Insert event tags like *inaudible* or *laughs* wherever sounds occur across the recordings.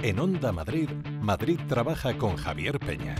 En Onda Madrid, Madrid trabaja con Javier Peña.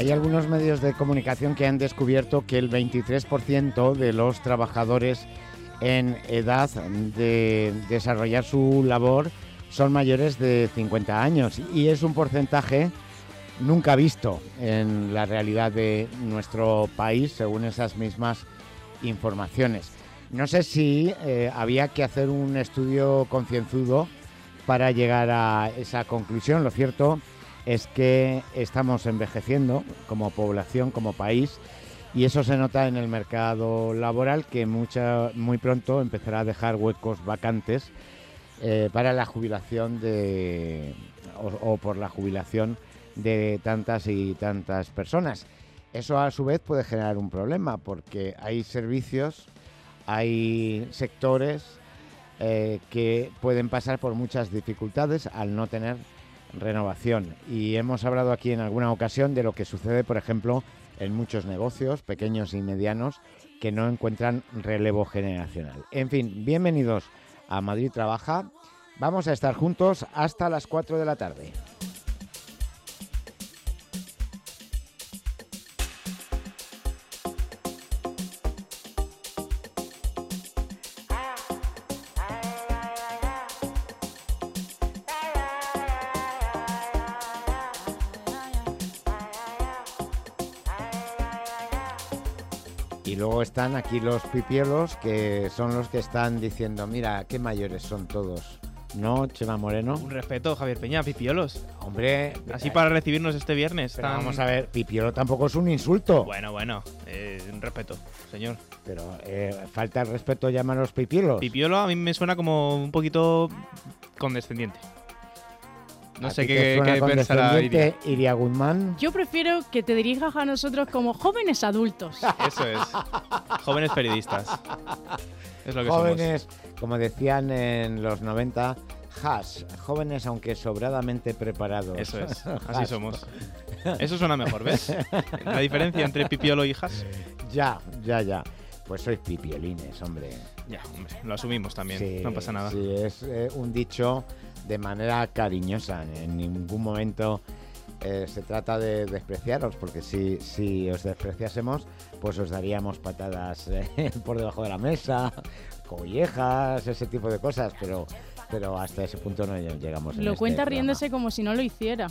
Hay algunos medios de comunicación que han descubierto que el 23% de los trabajadores en edad de desarrollar su labor son mayores de 50 años y es un porcentaje nunca visto en la realidad de nuestro país según esas mismas informaciones. No sé si eh, había que hacer un estudio concienzudo para llegar a esa conclusión. Lo cierto es que estamos envejeciendo como población, como país, y eso se nota en el mercado laboral que muy pronto empezará a dejar huecos vacantes eh, para la jubilación de, o, por la jubilación de tantas y tantas personas. Eso a su vez puede generar un problema porque hay servicios, hay sectores eh, que pueden pasar por muchas dificultades al no tener renovación. Y hemos hablado aquí en alguna ocasión de lo que sucede, por ejemplo, en muchos negocios, pequeños y medianos, que no encuentran relevo generacional. En fin, bienvenidos a Madrid Trabaja. Vamos a estar juntos hasta las 4 de la tarde. Están aquí los pipielos, que son los que están diciendo, mira, qué mayores son todos. ¿No, Chema Moreno? Un respeto, Javier Peña, pipiolos. Hombre... Así para recibirnos este viernes. Vamos a ver, pipiolo tampoco es un insulto. Bueno, bueno, eh, un respeto, señor. Pero eh, falta el respeto llamarlos pipiolos. Pipiolo a mí me suena como un poquito condescendiente. No sé qué, qué pensará Iria. Iria Guzmán. Yo prefiero que te dirijas a nosotros como jóvenes adultos. *laughs* Eso es. jóvenes periodistas. Es lo que jóvenes, como decían en los 90, has, jóvenes aunque sobradamente preparados. Eso es, *laughs* así somos. Eso suena mejor, ¿ves? La diferencia entre pipiolo y has. Ya, ya, ya. Pues sois pipiolines, hombre. Ya, hombre, lo asumimos también, no pasa nada. Sí, es eh, un dicho de manera cariñosa. En ningún momento eh, se trata de despreciaros, porque si, si os despreciásemos, pues os daríamos patadas eh, *laughs* por debajo de la mesa, collejas, ese tipo de cosas, pero, pero hasta ese punto no llegamos. Lo este cuenta riéndose como si no lo hiciera.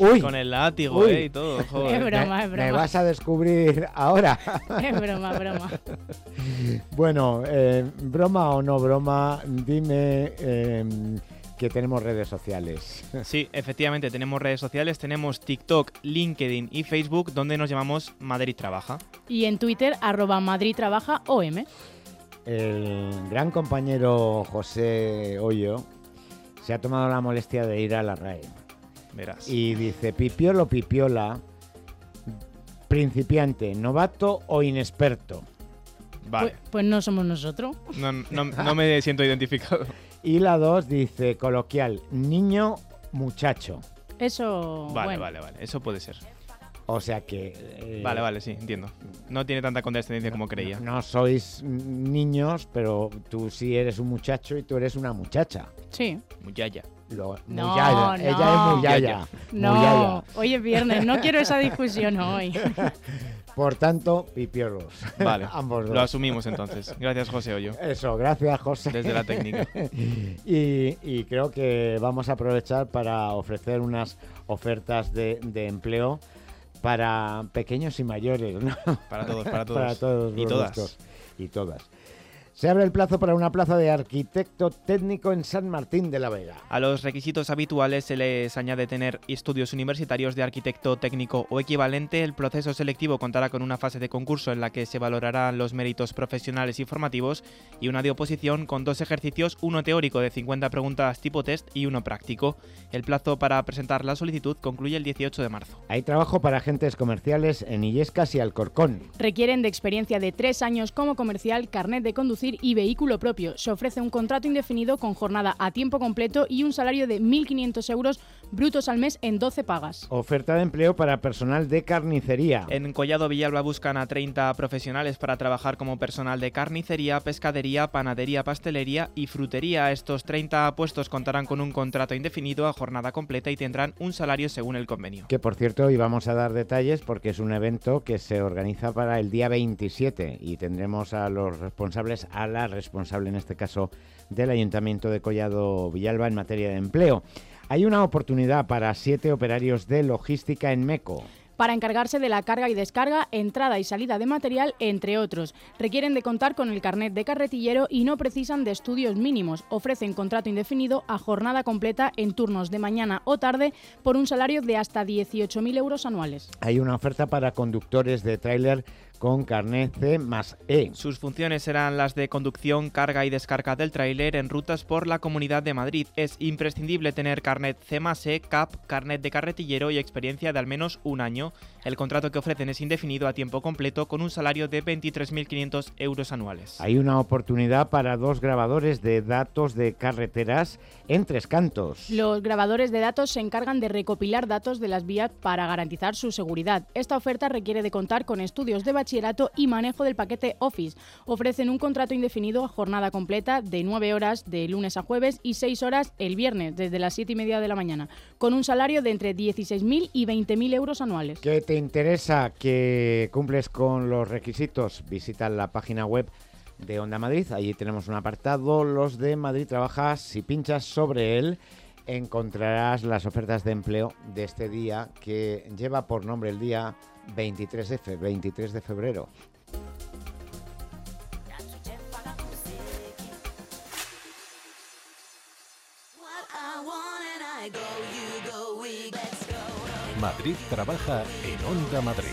Uy, con el látigo eh, y todo. *laughs* Es broma, es broma. Me vas a descubrir ahora. *laughs* es broma, broma. bueno, broma o no broma, dime que tenemos redes sociales. *laughs* Sí, efectivamente, tenemos redes sociales, tenemos TikTok, LinkedIn y Facebook, donde nos llamamos Madrid Trabaja. Y en Twitter, arroba Madrid Trabaja OM. El gran compañero José Hoyo se ha tomado la molestia de ir a la RAE. Verás. Y dice, pipiolo, pipiola, principiante, novato o inexperto. Vale. Pues, pues no somos nosotros. No, no, no me siento identificado. *laughs* Y la 2 dice coloquial, niño, muchacho. Eso. Vale, vale, vale. Eso puede ser. O sea que. Eh, vale, vale, sí, entiendo. No tiene tanta condescendencia como creía. No, sois niños, pero tú sí eres un muchacho y tú eres una muchacha. Sí. Muchaya. no, Ella es muyaya. No, hoy es viernes, no quiero esa discusión hoy. *laughs* Por tanto, pipiolos. Vale, *laughs* ambos dos. Lo asumimos entonces. Gracias, José Hoyo. Eso, gracias, José. Desde la técnica. *laughs* y, creo que vamos a aprovechar para ofrecer unas ofertas de, empleo para pequeños y mayores, ¿no? Para todos, para *laughs* todos. para todos. Y todas. Y todas. Se abre el plazo para una plaza de arquitecto técnico en San Martín de la Vega. A los requisitos habituales se les añade tener estudios universitarios de arquitecto técnico o equivalente. El proceso selectivo contará con una fase de concurso en la que se valorarán los méritos profesionales y formativos y una de oposición con dos ejercicios, uno teórico de 50 preguntas tipo test y uno práctico. El plazo para presentar la solicitud concluye el 18 de marzo. Hay trabajo para agentes comerciales en Illescas y Alcorcón. Requieren de experiencia de tres años como comercial, carnet de conducir y vehículo propio. Se ofrece un contrato indefinido con jornada a tiempo completo y un salario de 1.500 euros brutos al mes en 12 pagas. Oferta de empleo para personal de carnicería. En Collado Villalba buscan a 30 profesionales para trabajar como personal de carnicería, pescadería, panadería, pastelería y frutería. Estos 30 puestos contarán con un contrato indefinido a jornada completa y tendrán un salario según el convenio. Que por cierto, hoy vamos a dar detalles porque es un evento que se organiza para el día 27 y tendremos a los responsables a la responsable, en este caso, del Ayuntamiento de Collado Villalba en materia de empleo. Hay una oportunidad para siete operarios de logística en MECO para encargarse de la carga y descarga, entrada y salida de material, entre otros. Requieren de contar con el carnet de carretillero y no precisan de estudios mínimos. Ofrecen contrato indefinido a jornada completa en turnos de mañana o tarde por un salario de hasta 18.000 euros anuales. Hay una oferta para conductores de tráiler con carnet C más E. Sus funciones serán las de conducción, carga y descarga del tráiler en rutas por la Comunidad de Madrid. Es imprescindible tener carnet C más E, CAP, carnet de carretillero y experiencia de al menos un año. El contrato que ofrecen es indefinido a tiempo completo con un salario de 23.500 euros anuales. Hay una oportunidad para dos grabadores de datos de carreteras en tres cantos. Los grabadores de datos se encargan de recopilar datos de las vías para garantizar su seguridad. Esta oferta requiere de contar con estudios de bachillerato y manejo del paquete Office. Ofrecen un contrato indefinido a jornada completa de 9 horas de lunes a jueves y 6 horas el viernes desde las 7 y media de la mañana, con un salario de entre 16.000 y 20.000 euros anuales. ¿Qué te interesa que cumples con los requisitos? Visita la página web de Onda Madrid. Allí tenemos un apartado, los de Madrid Trabaja. Si pinchas sobre él, encontrarás las ofertas de empleo de este día que lleva por nombre el día 23 de, 23 de febrero. Trabaja en Onda Madrid.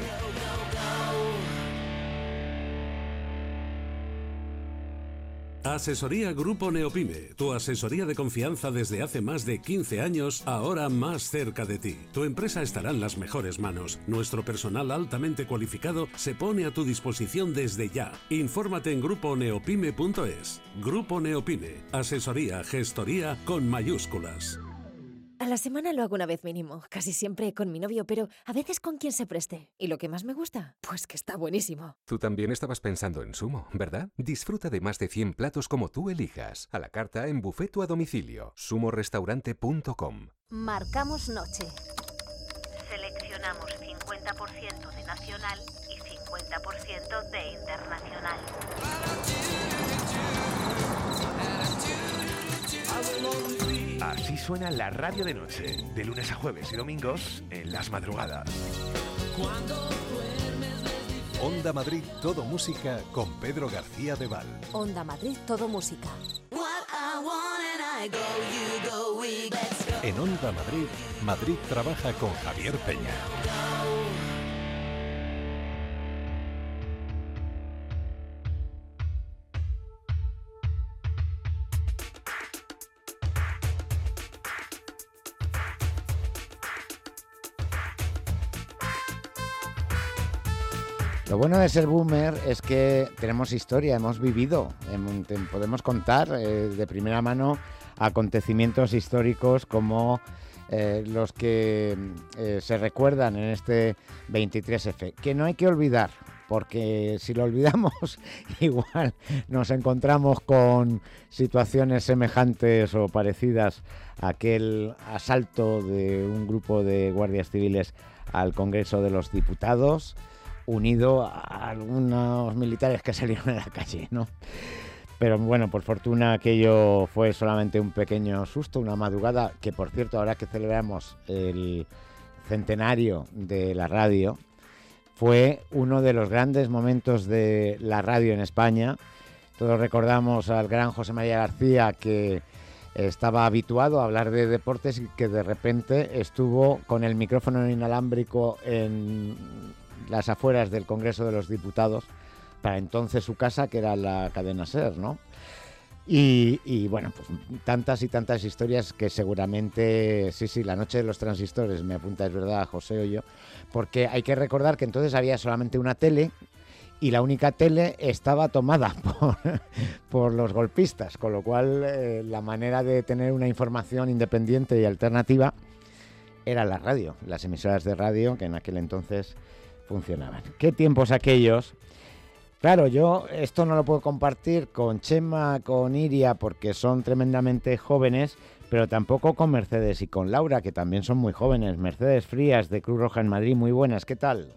Asesoría Grupo Neopime, tu asesoría de confianza desde hace más de 15 años, ahora más cerca de ti. Tu empresa estará en las mejores manos. Nuestro personal altamente cualificado se pone a tu disposición desde ya. Infórmate en gruponeopime.es. Grupo Neopime, asesoría, gestoría con mayúsculas. A la semana lo hago una vez mínimo, casi siempre con mi novio, pero a veces con quien se preste. ¿Y lo que más me gusta? Pues que está buenísimo. Tú también estabas pensando en Sumo, ¿verdad? Disfruta de más de 100 platos como tú elijas, a la carta en bufeto a domicilio, sumorestaurante.com. Marcamos noche. Así suena la radio de noche, de lunes a jueves y domingos en las madrugadas. Onda Madrid Todo Música con Pedro García de Val. Onda Madrid Todo Música. En Onda Madrid, Madrid trabaja con Javier Peña. Lo bueno de ser boomer es que tenemos historia, hemos vivido, podemos contar eh, de primera mano acontecimientos históricos como eh, los que eh, se recuerdan en este 23F, que no hay que olvidar, porque si lo olvidamos, *laughs* igual nos encontramos con situaciones semejantes o parecidas a aquel asalto de un grupo de guardias civiles al Congreso de los Diputados unido a algunos militares que salieron a la calle, ¿no? Pero bueno, por fortuna aquello fue solamente un pequeño susto, una madrugada, que por cierto, ahora que celebramos el centenario de la radio, fue uno de los grandes momentos de la radio en España. Todos recordamos al gran José María García que estaba habituado a hablar de deportes y que de repente estuvo con el micrófono inalámbrico en las afueras del Congreso de los Diputados, para entonces su casa, que era la cadena SER, ¿no? Y, bueno, pues tantas y tantas historias que seguramente, sí, sí, la noche de los transistores, me apunta, es verdad, José o yo, porque hay que recordar que entonces había solamente una tele y la única tele estaba tomada *laughs* por, los golpistas, con lo cual eh, la manera de tener una información independiente y alternativa era la radio, las emisoras de radio que en aquel entonces funcionaban. ¿Qué tiempos aquellos? Claro, yo esto no lo puedo compartir con Chema, con Iria, porque son tremendamente jóvenes, pero tampoco con Mercedes y con Laura, que también son muy jóvenes. Mercedes Frías, de Cruz Roja en Madrid, muy buenas, ¿qué tal?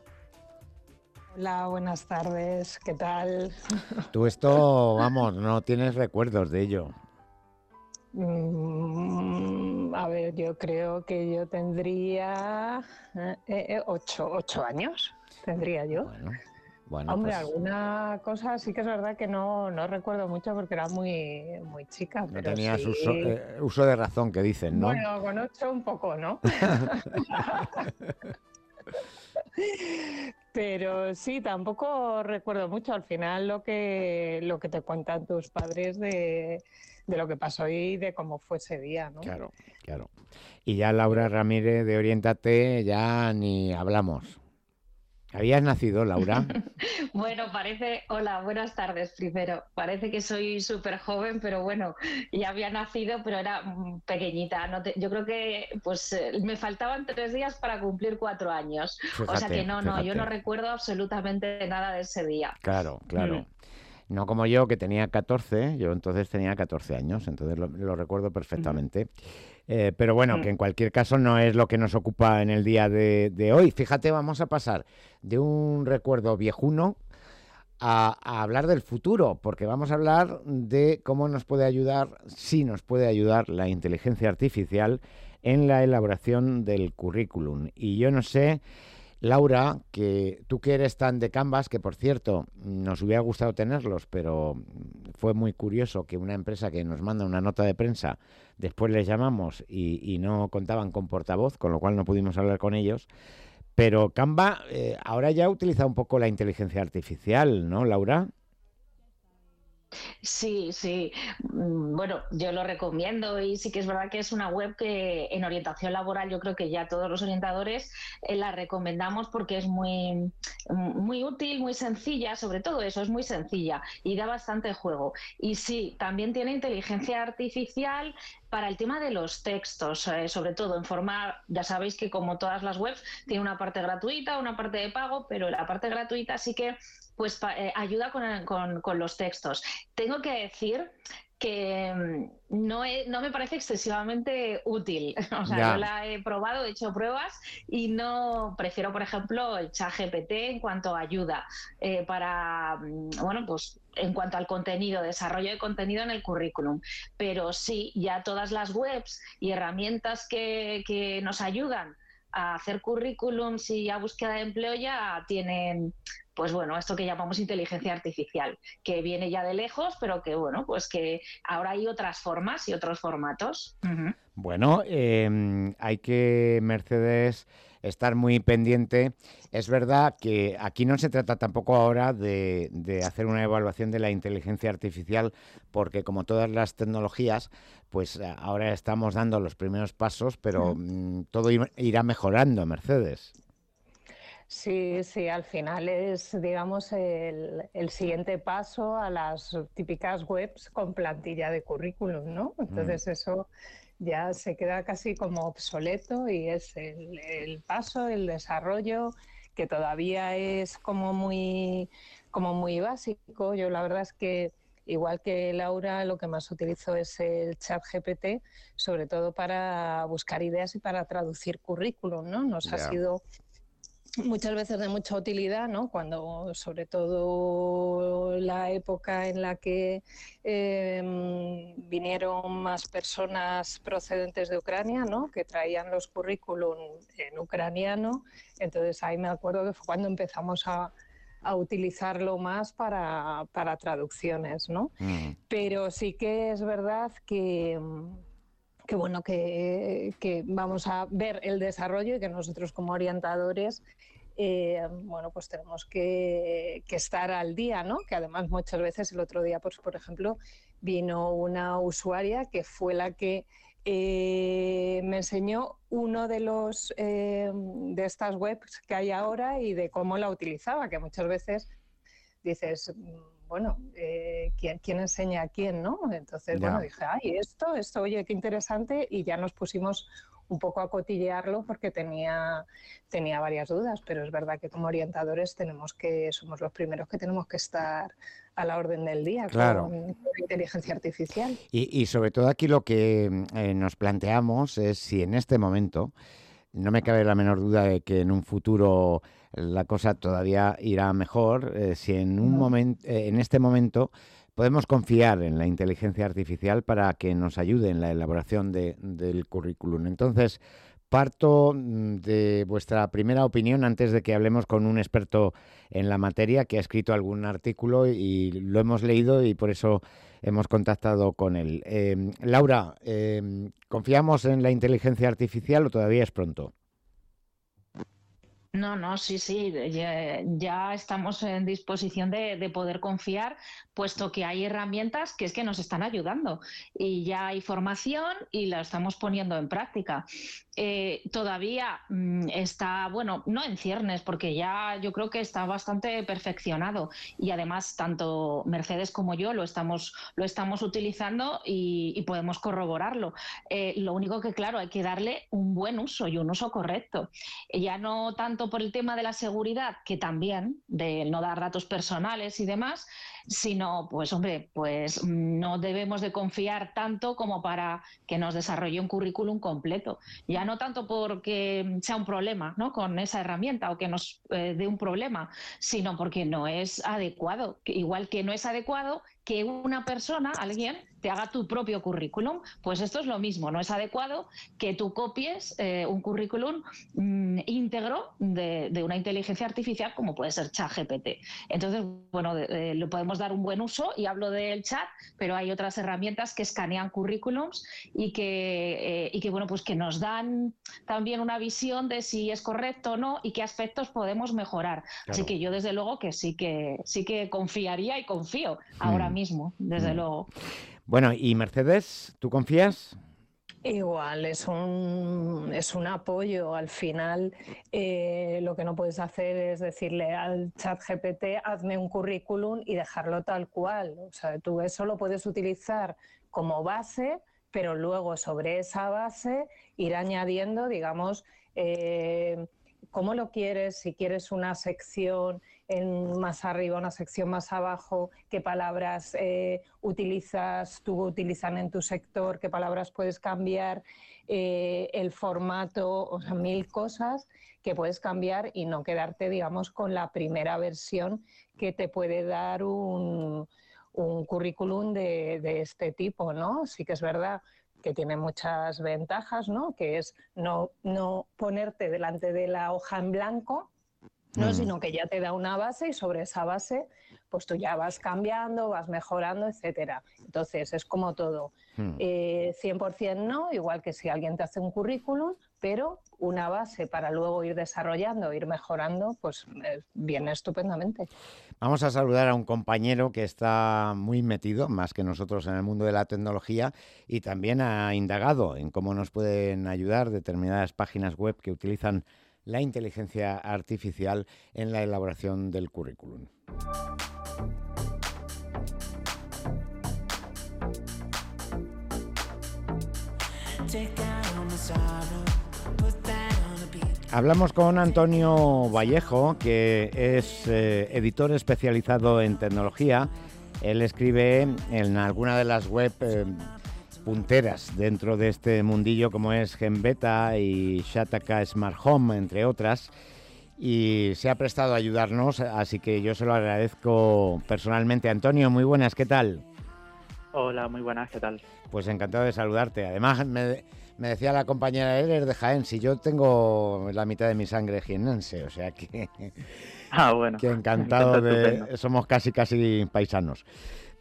Hola, buenas tardes, ¿qué tal? *laughs* Tú esto, vamos, no tienes recuerdos de ello. Mm, a ver, yo creo que yo tendría eh, eh, ocho, ocho años, tendría yo. Bueno. Hombre, pues alguna cosa sí que es verdad que no, no recuerdo mucho porque era muy, muy chica. No tenías eh, uso, de razón, que dicen, ¿no? Bueno, con ocho un poco, ¿no? *laughs* Pero sí, tampoco recuerdo mucho. Al final lo que, lo que te cuentan tus padres de, de lo que pasó y de cómo fue ese día, ¿no? Claro, claro. Y ya Laura Ramírez de Oriéntate, ya ni hablamos. ¿Habías nacido, Laura? *laughs* bueno, parece, hola, buenas tardes primero. Parece que soy súper joven, pero bueno, ya había nacido, pero era mm, pequeñita. No yo creo que pues eh, me faltaban tres días para cumplir cuatro años. o sea que no, no, yo no recuerdo absolutamente nada de ese día. Claro, claro. Mm. No como yo, que tenía 14, yo entonces tenía 14 años, entonces lo, recuerdo perfectamente. Eh, pero bueno, que en cualquier caso no es lo que nos ocupa en el día de, hoy. Fíjate, vamos a pasar de un recuerdo viejuno a, hablar del futuro, porque vamos a hablar de cómo nos puede ayudar, si nos puede ayudar la inteligencia artificial en la elaboración del currículum. Y yo no sé Laura, que tú que eres tan de Canvas, que por cierto nos hubiera gustado tenerlos, pero fue muy curioso que una empresa que nos manda una nota de prensa, después les llamamos y, no contaban con portavoz, con lo cual no pudimos hablar con ellos. Pero Canva eh, ahora ya utiliza un poco la inteligencia artificial, ¿no, Laura? Sí, sí. Mm, bueno, yo lo recomiendo y sí que es verdad que es una web que en orientación laboral yo creo que ya todos los orientadores eh, la recomendamos porque es muy, muy útil, muy sencilla, sobre todo eso, es muy sencilla y da bastante juego. Y sí, también tiene inteligencia artificial para el tema de los textos, eh, sobre todo en forma, ya sabéis que como todas las webs, tiene una parte gratuita, una parte de pago, pero la parte gratuita sí que pues eh, ayuda con, los textos. Tengo que decir que mm, no, no me parece excesivamente útil. *laughs* O sea, yo la he probado, he hecho pruebas y no prefiero, por ejemplo, el chat GPT en cuanto a ayuda eh, para, mm, bueno, pues en cuanto al contenido, desarrollo de contenido en el currículum. Pero sí, ya todas las webs y herramientas que, que nos ayudan a hacer currículums y a búsqueda de empleo ya tienen pues bueno, esto que llamamos inteligencia artificial, que viene ya de lejos, pero que bueno, pues que ahora hay otras formas y otros formatos. Bueno, em, hay que, Mercedes, estar muy pendiente. Es verdad que aquí no se trata tampoco ahora de, hacer una evaluación de la inteligencia artificial, porque como todas las tecnologías, pues eh, ahora estamos dando los primeros pasos, pero mm, todo irá mejorando, Mercedes. Sí, sí, al final es, digamos, el, siguiente paso a las típicas webs con plantilla de currículum, ¿no? Entonces mm. eso ya se queda casi como obsoleto y es el, paso, el desarrollo que todavía es como muy, como muy básico. Yo la verdad es que igual que Laura, lo que más utilizo es el chat GPT, sobre todo para buscar ideas y para traducir currículum, ¿no? Nos ha sido muchas veces de mucha utilidad, ¿no? Cuando, sobre todo la época en la que em, vinieron más personas procedentes de Ucrania, ¿no? Que traían los currículum en ucraniano. Entonces ahí me acuerdo que fue cuando empezamos a, utilizarlo más para, traducciones, ¿no? Mm. Pero sí que es verdad que que bueno, que, vamos a ver el desarrollo y que nosotros como orientadores eh, bueno, pues tenemos que, estar al día, ¿no? Que además muchas veces el otro día, pues, por ejemplo, vino una usuaria que fue la que eh, me enseñó uno de los eh, de estas webs que hay ahora y de cómo la utilizaba, que muchas veces dices, bueno, eh, ¿quién, enseña a quién, no? Entonces, bueno, dije, ay, esto, esto, oye, qué interesante, y ya nos pusimos un poco a cotillearlo porque tenía, tenía varias dudas, pero es verdad que como orientadores tenemos que, somos los primeros que tenemos que estar a la orden del día claro. con, la inteligencia artificial. Y, sobre todo aquí lo que eh, nos planteamos es si en este momento, no me cabe la menor duda de que en un futuro la cosa todavía irá mejor, eh, si en, un momento, eh, en este momento podemos confiar en la inteligencia artificial para que nos ayude en la elaboración del currículum. Entonces, parto mm, de vuestra primera opinión antes de que hablemos con un experto en la materia que ha escrito algún artículo y lo hemos leído y por eso hemos contactado con él. Em, Laura, em, ¿confiamos en la inteligencia artificial o todavía es pronto? No, no, sí, sí, ya, estamos en disposición de, poder confiar, puesto que hay herramientas que es que nos están ayudando y ya hay formación y la estamos poniendo en práctica. Eh, todavía mm, está, bueno, no en ciernes, porque ya yo creo que está bastante perfeccionado y además tanto Mercedes como yo lo estamos, lo estamos utilizando y, podemos corroborarlo. Eh, lo único que, claro, hay que darle un buen uso y un uso correcto. Ya no tanto por el tema de la seguridad, que también, de no dar datos personales y demás, sino, pues hombre, pues no debemos de confiar tanto como para que nos desarrolle un currículum completo. Ya no tanto porque sea un problema ¿no? con esa herramienta o que nos eh, dé un problema, sino porque no es adecuado. Igual que no es adecuado que una persona, alguien, te haga tu propio currículum. Pues esto es lo mismo, no es adecuado que tú copies eh, un currículum mm, íntegro de, una inteligencia artificial como puede ser ChatGPT. Entonces, bueno, le podemos dar un buen uso y hablo del chat, pero hay otras herramientas que escanean currículums y que, eh, y que bueno, pues que nos dan también una visión de si es correcto o no y qué aspectos podemos mejorar. Así que yo desde luego que sí que sí que confiaría y confío ahora mm. mismo, desde mm. luego. Bueno, y Mercedes, ¿tú confías? Igual, es un, es un apoyo. Al final, eh, lo que no puedes hacer es decirle al chat GPT, hazme un currículum y dejarlo tal cual. O sea, tú eso lo puedes utilizar como base, pero luego sobre esa base ir añadiendo, digamos, eh, cómo lo quieres, si quieres una sección en más arriba, una sección más abajo, qué palabras eh, utilizas, tú utilizan en tu sector, qué palabras puedes cambiar, eh, el formato, o sea, mil cosas que puedes cambiar y no quedarte, digamos, con la primera versión que te puede dar un, currículum de, de, este tipo, ¿no? Sí que es verdad que tiene muchas ventajas, ¿no? Que es no, no ponerte delante de la hoja en blanco, ¿no? Mm. sino que ya te da una base y sobre esa base pues tú ya vas cambiando, vas mejorando, etcétera. Entonces es como todo. 100% eh, no, igual que si alguien te hace un currículum, pero una base para luego ir desarrollando, ir mejorando, pues eh, viene estupendamente. Vamos a saludar a un compañero que está muy metido, más que nosotros, en el mundo de la tecnología y también ha indagado en cómo nos pueden ayudar determinadas páginas web que utilizan la inteligencia artificial en la elaboración del currículum. Hablamos con Antonio Vallejo, que es eh, editor especializado en tecnología. Él escribe en alguna de las web eh, punteras dentro de este mundillo como es Genbeta y Shataka Smart Home, entre otras. y se ha prestado a ayudarnos, así que yo se lo agradezco personalmente. Antonio, muy buenas, ¿qué tal? Hola, muy buenas, ¿qué tal? Pues encantado de saludarte. Además, me, decía la compañera Eres de Jaén, si yo tengo la mitad de mi sangre jienense, o sea que... Ah, bueno. *laughs* Que encantado *laughs* de... Somos casi, casi paisanos.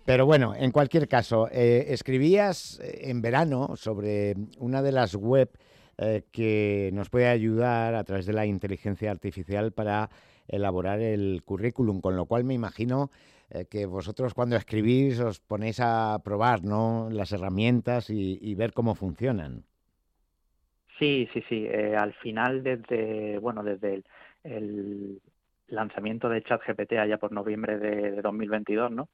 Pero bueno, en cualquier caso, eh, escribías en verano sobre una de las web eh, que nos puede ayudar a través de la inteligencia artificial para elaborar el currículum, con lo cual me imagino eh, que vosotros cuando escribís os ponéis a probar ¿no? las herramientas y, ver cómo funcionan. Sí, sí, sí. Eh, al final, desde bueno, desde el, lanzamiento de ChatGPT allá por noviembre de, de, 2022, ¿no?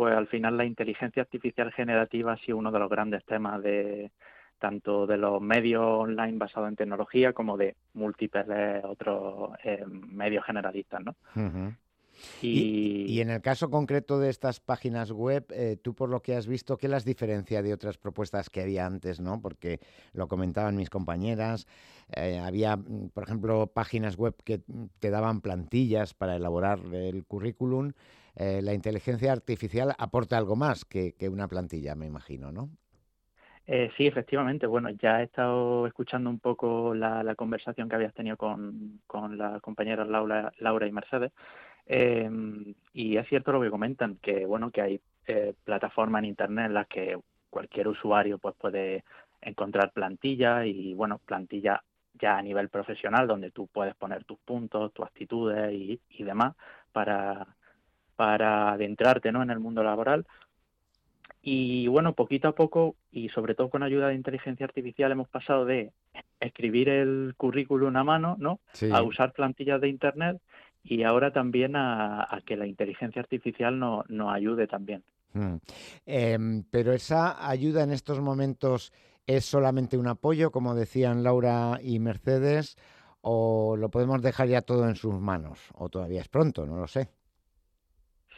Pues al final la inteligencia artificial generativa ha sido uno de los grandes temas de, tanto de los medios online basados en tecnología como de múltiples otros eh, medios generalistas, ¿no? y... en el caso concreto de estas páginas web, eh, tú por lo que has visto, ¿qué las diferencia de otras propuestas que había antes, no? Porque lo comentaban mis compañeras, eh, había, mm, por ejemplo, páginas web que te daban plantillas para elaborar el currículum. La inteligencia artificial aporta algo más que una plantilla, me imagino, ¿no? Eh, sí, efectivamente. Bueno, ya he estado escuchando un poco la, conversación que habías tenido con, con las compañeras Laura, Laura y Mercedes. Em, y es cierto lo que comentan, que bueno, que hay eh, plataformas en internet en las que cualquier usuario pues puede encontrar plantillas y bueno, plantillas ya a nivel profesional donde tú puedes poner tus puntos, tus actitudes y, y demás para, para adentrarte ¿no? en el mundo laboral y bueno, poquito a poco y sobre todo con ayuda de inteligencia artificial hemos pasado de escribir el currículum a mano, ¿no? A usar plantillas de internet y ahora también a, que la inteligencia artificial nos ayude también. Mm. Em, pero esa ayuda en estos momentos es solamente un apoyo, como decían Laura y Mercedes, o lo podemos dejar ya todo en sus manos, o todavía es pronto, no lo sé.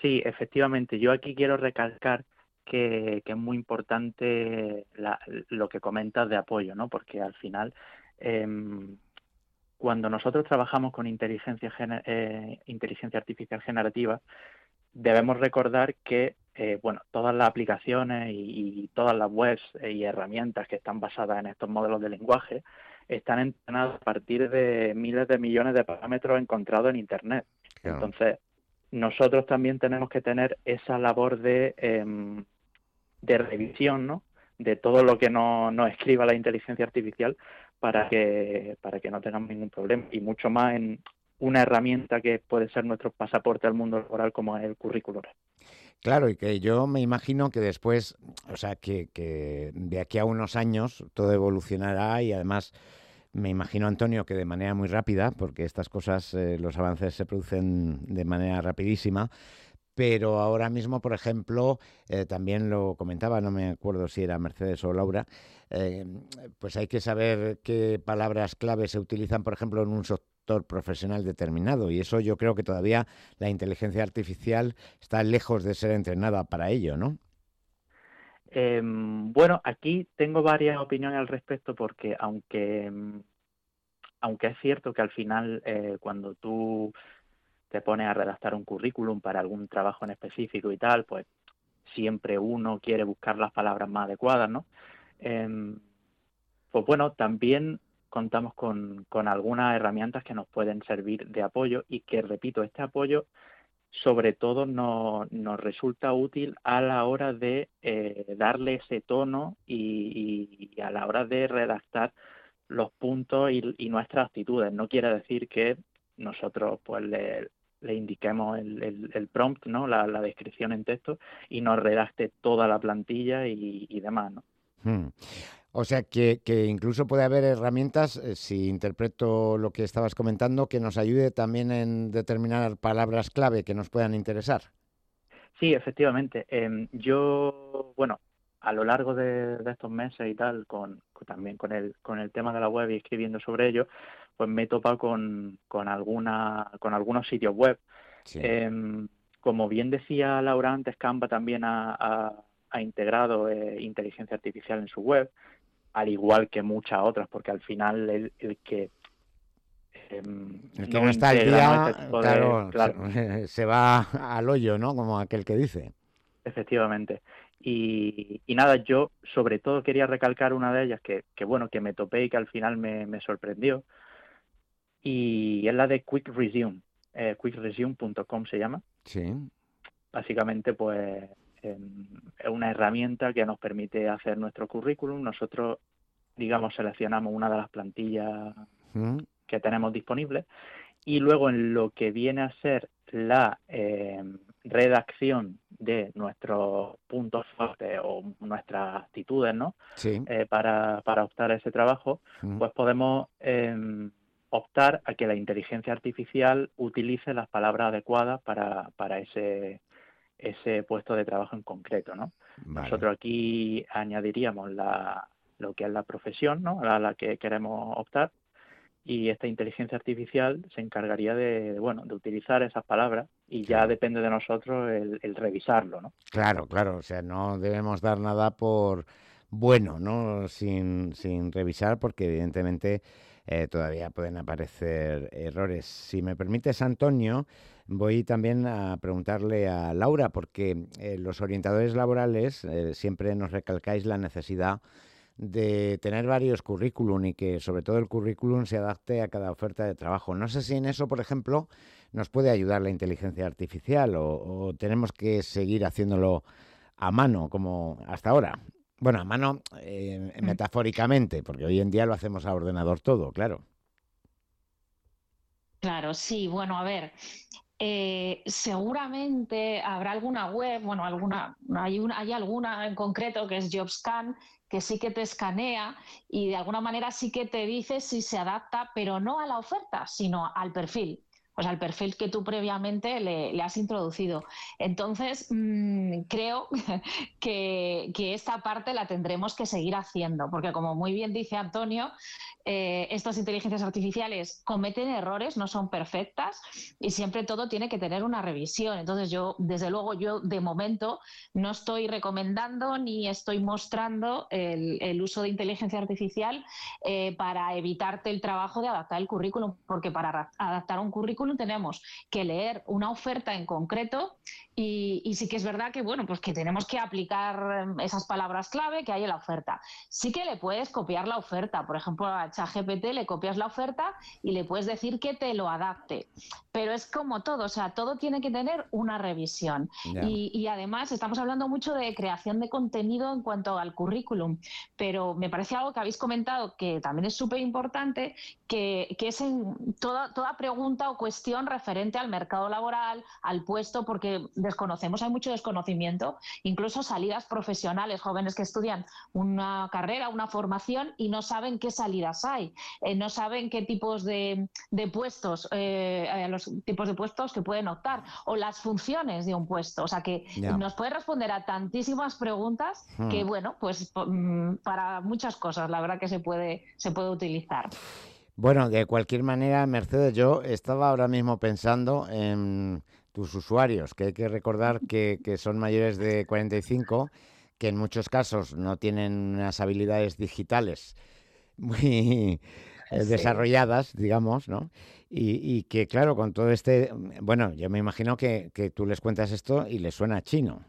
Sí, efectivamente. Yo aquí quiero recalcar que, es muy importante lo que comentas de apoyo, ¿no? Porque al final, em, cuando nosotros trabajamos con inteligencia, eh, inteligencia artificial generativa, debemos recordar que eh, bueno, todas las aplicaciones y, todas las webs y herramientas que están basadas en estos modelos de lenguaje están entrenadas a partir de miles de millones de parámetros encontrados en Internet. Entonces, nosotros también tenemos que tener esa labor de em, de revisión, ¿no? de todo lo que nos no escriba la inteligencia artificial para que, para que no tengamos ningún problema y mucho más en una herramienta que puede ser nuestro pasaporte al mundo laboral como es el currículum. Claro, y que yo me imagino que después, o sea, que, que de aquí a unos años todo evolucionará y además me imagino, Antonio, que de manera muy rápida, porque estas cosas, eh, los avances se producen de manera rapidísima, pero ahora mismo, por ejemplo, eh, también lo comentaba, no me acuerdo si era Mercedes o Laura, eh, pues hay que saber qué palabras clave se utilizan, por ejemplo, en un sector profesional determinado y eso yo creo que todavía la inteligencia artificial está lejos de ser entrenada para ello, ¿no? Em, bueno, aquí tengo varias opiniones al respecto porque aunque, aunque es cierto que al final eh, cuando tú te pone a redactar un currículum para algún trabajo en específico y tal, pues siempre uno quiere buscar las palabras más adecuadas, ¿no? Em, pues bueno, también contamos con, con, algunas herramientas que nos pueden servir de apoyo y que, repito, este apoyo sobre todo nos, nos resulta útil a la hora de eh, darle ese tono y, a la hora de redactar los puntos y, nuestras actitudes. No quiere decir que nosotros pues le, le indiquemos el, prompt, ¿no? La, descripción en texto y nos redacte toda la plantilla y, demás, ¿no? Hmm. O sea que, incluso puede haber herramientas, eh, si interpreto lo que estabas comentando, que nos ayude también en determinar palabras clave que nos puedan interesar. Sí, efectivamente. Em, yo, bueno, a lo largo de, estos meses y tal, con, también con el, con el tema de la web y escribiendo sobre ello, pues me he topado con, con, alguna, con algunos sitios web. Em, como bien decía Laura antes, Canva también ha, integrado eh, inteligencia artificial en su web, al igual que muchas otras, porque al final el, que el que no, está al día, claro, *laughs* Se, va al hoyo, ¿no? Como aquel que dice. Efectivamente. Y, nada, yo sobre todo quería recalcar una de ellas que, bueno, que me topé y que al final me, sorprendió. Y es la de Quick Resume. Eh, quickresume.com se llama. Sí. Básicamente, pues em, es una herramienta que nos permite hacer nuestro currículum. Nosotros, digamos, seleccionamos una de las plantillas mm. que tenemos disponibles y luego en lo que viene a ser la em, redacción de nuestros puntos fuertes o nuestras actitudes, ¿no? Eh, para, para optar a ese trabajo, mm. pues podemos em, optar a que la inteligencia artificial utilice las palabras adecuadas para, para ese, ese puesto de trabajo en concreto, ¿no? Nosotros aquí añadiríamos la, lo que es la profesión, ¿no? A la que queremos optar y esta inteligencia artificial se encargaría de, bueno de utilizar esas palabras y ya depende de nosotros el, revisarlo no claro claro o sea no debemos dar nada por bueno no sin, sin revisar porque evidentemente eh, todavía pueden aparecer errores si me permites Antonio voy también a preguntarle a Laura porque eh, los orientadores laborales eh, siempre nos recalcáis la necesidad de tener varios currículum y que sobre todo el currículum se adapte a cada oferta de trabajo. No sé si en eso, por ejemplo, nos puede ayudar la inteligencia artificial o, tenemos que seguir haciéndolo a mano como hasta ahora. Bueno, a mano eh, mm. metafóricamente, porque hoy en día lo hacemos a ordenador todo, claro. Claro, sí, bueno, a ver, eh, seguramente habrá alguna web, bueno, alguna, hay, una, hay alguna en concreto que es JobScan, que sí que te escanea y de alguna manera sí que te dice si se adapta, pero no a la oferta, sino al perfil pues al perfil que tú previamente le, has introducido. Entonces, mm, creo *laughs* que, esta parte la tendremos que seguir haciendo, porque como muy bien dice Antonio, eh, estas inteligencias artificiales cometen errores, no son perfectas y siempre todo tiene que tener una revisión. Entonces yo, desde luego, yo de momento no estoy recomendando ni estoy mostrando el, uso de inteligencia artificial eh, para evitarte el trabajo de adaptar el currículum, porque para adaptar un currículum tenemos que leer una oferta en concreto y, sí que es verdad que, bueno, pues que tenemos que aplicar em, esas palabras clave que hay en la oferta. Sí que le puedes copiar la oferta. Por ejemplo, a ChatGPT le copias la oferta y le puedes decir que te lo adapte. Pero es como todo, o sea, todo tiene que tener una revisión. Y, además estamos hablando mucho de creación de contenido en cuanto al currículum, pero me parece algo que habéis comentado que también es súper importante, que, que, es en toda, toda pregunta o cuestión referente al mercado laboral, al puesto, porque desconocemos, hay mucho desconocimiento, incluso salidas profesionales, jóvenes que estudian una carrera, una formación y no saben qué salidas hay, eh, no saben qué tipos de, puestos, eh, los tipos de puestos que pueden optar o las funciones de un puesto. O sea que nos puede responder a tantísimas preguntas que, hmm. bueno, pues mm, para muchas cosas la verdad que se puede, se puede utilizar. Bueno, de cualquier manera, Mercedes, yo estaba ahora mismo pensando en tus usuarios, que hay que recordar *laughs* que, son mayores de 45, que en muchos casos no tienen unas habilidades digitales muy eh, desarrolladas, digamos, ¿no? Y, que, claro, con todo este, bueno, yo me imagino que, tú les cuentas esto y les suena chino.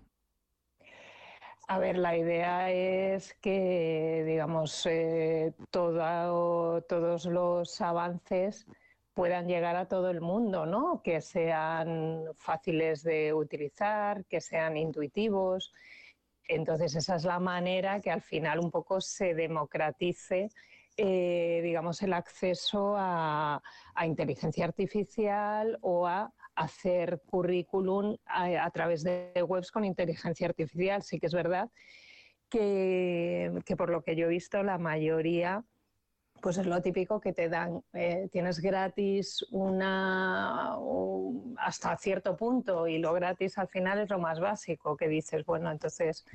A ver, la idea es que, digamos, eh, todos los avances puedan llegar a todo el mundo, ¿no? Que sean fáciles de utilizar, que sean intuitivos. Entonces, esa es la manera que al final un poco se democratice, eh, digamos, el acceso a, inteligencia artificial o a hacer currículum a, través de webs con inteligencia artificial. Sí que es verdad que, que por lo que yo he visto, la mayoría pues es lo típico que te dan, eh, tienes gratis una hasta cierto punto y lo gratis al final es lo más básico que dices, bueno, entonces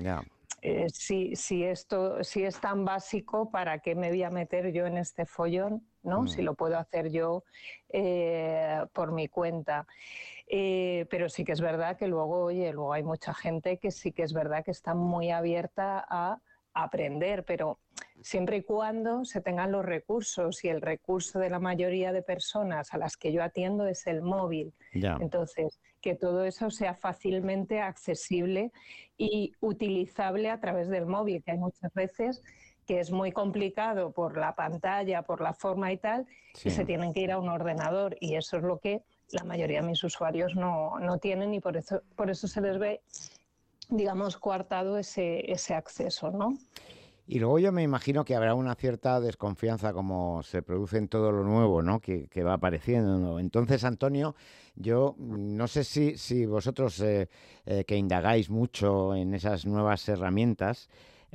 eh, si, esto si es tan básico, ¿para qué me voy a meter yo en este follón? ¿no? Si mm. lo puedo hacer yo eh, por mi cuenta. pero sí que es verdad que luego, oye, luego hay mucha gente que sí que es verdad que está muy abierta a aprender, pero siempre y cuando se tengan los recursos y el recurso de la mayoría de personas a las que yo atiendo es el móvil. Entonces, que todo eso sea fácilmente accesible y utilizable a través del móvil, que hay muchas veces que es muy complicado por la pantalla, por la forma y tal, y se tienen que ir a un ordenador y eso es lo que la mayoría de mis usuarios no, no tienen y por eso, por eso se les ve, digamos, coartado ese, ese acceso, ¿no? Y luego yo me imagino que habrá una cierta desconfianza como se produce en todo lo nuevo, ¿no? Que, va apareciendo. Entonces, Antonio, yo no sé si, si vosotros eh, eh, que indagáis mucho en esas nuevas herramientas,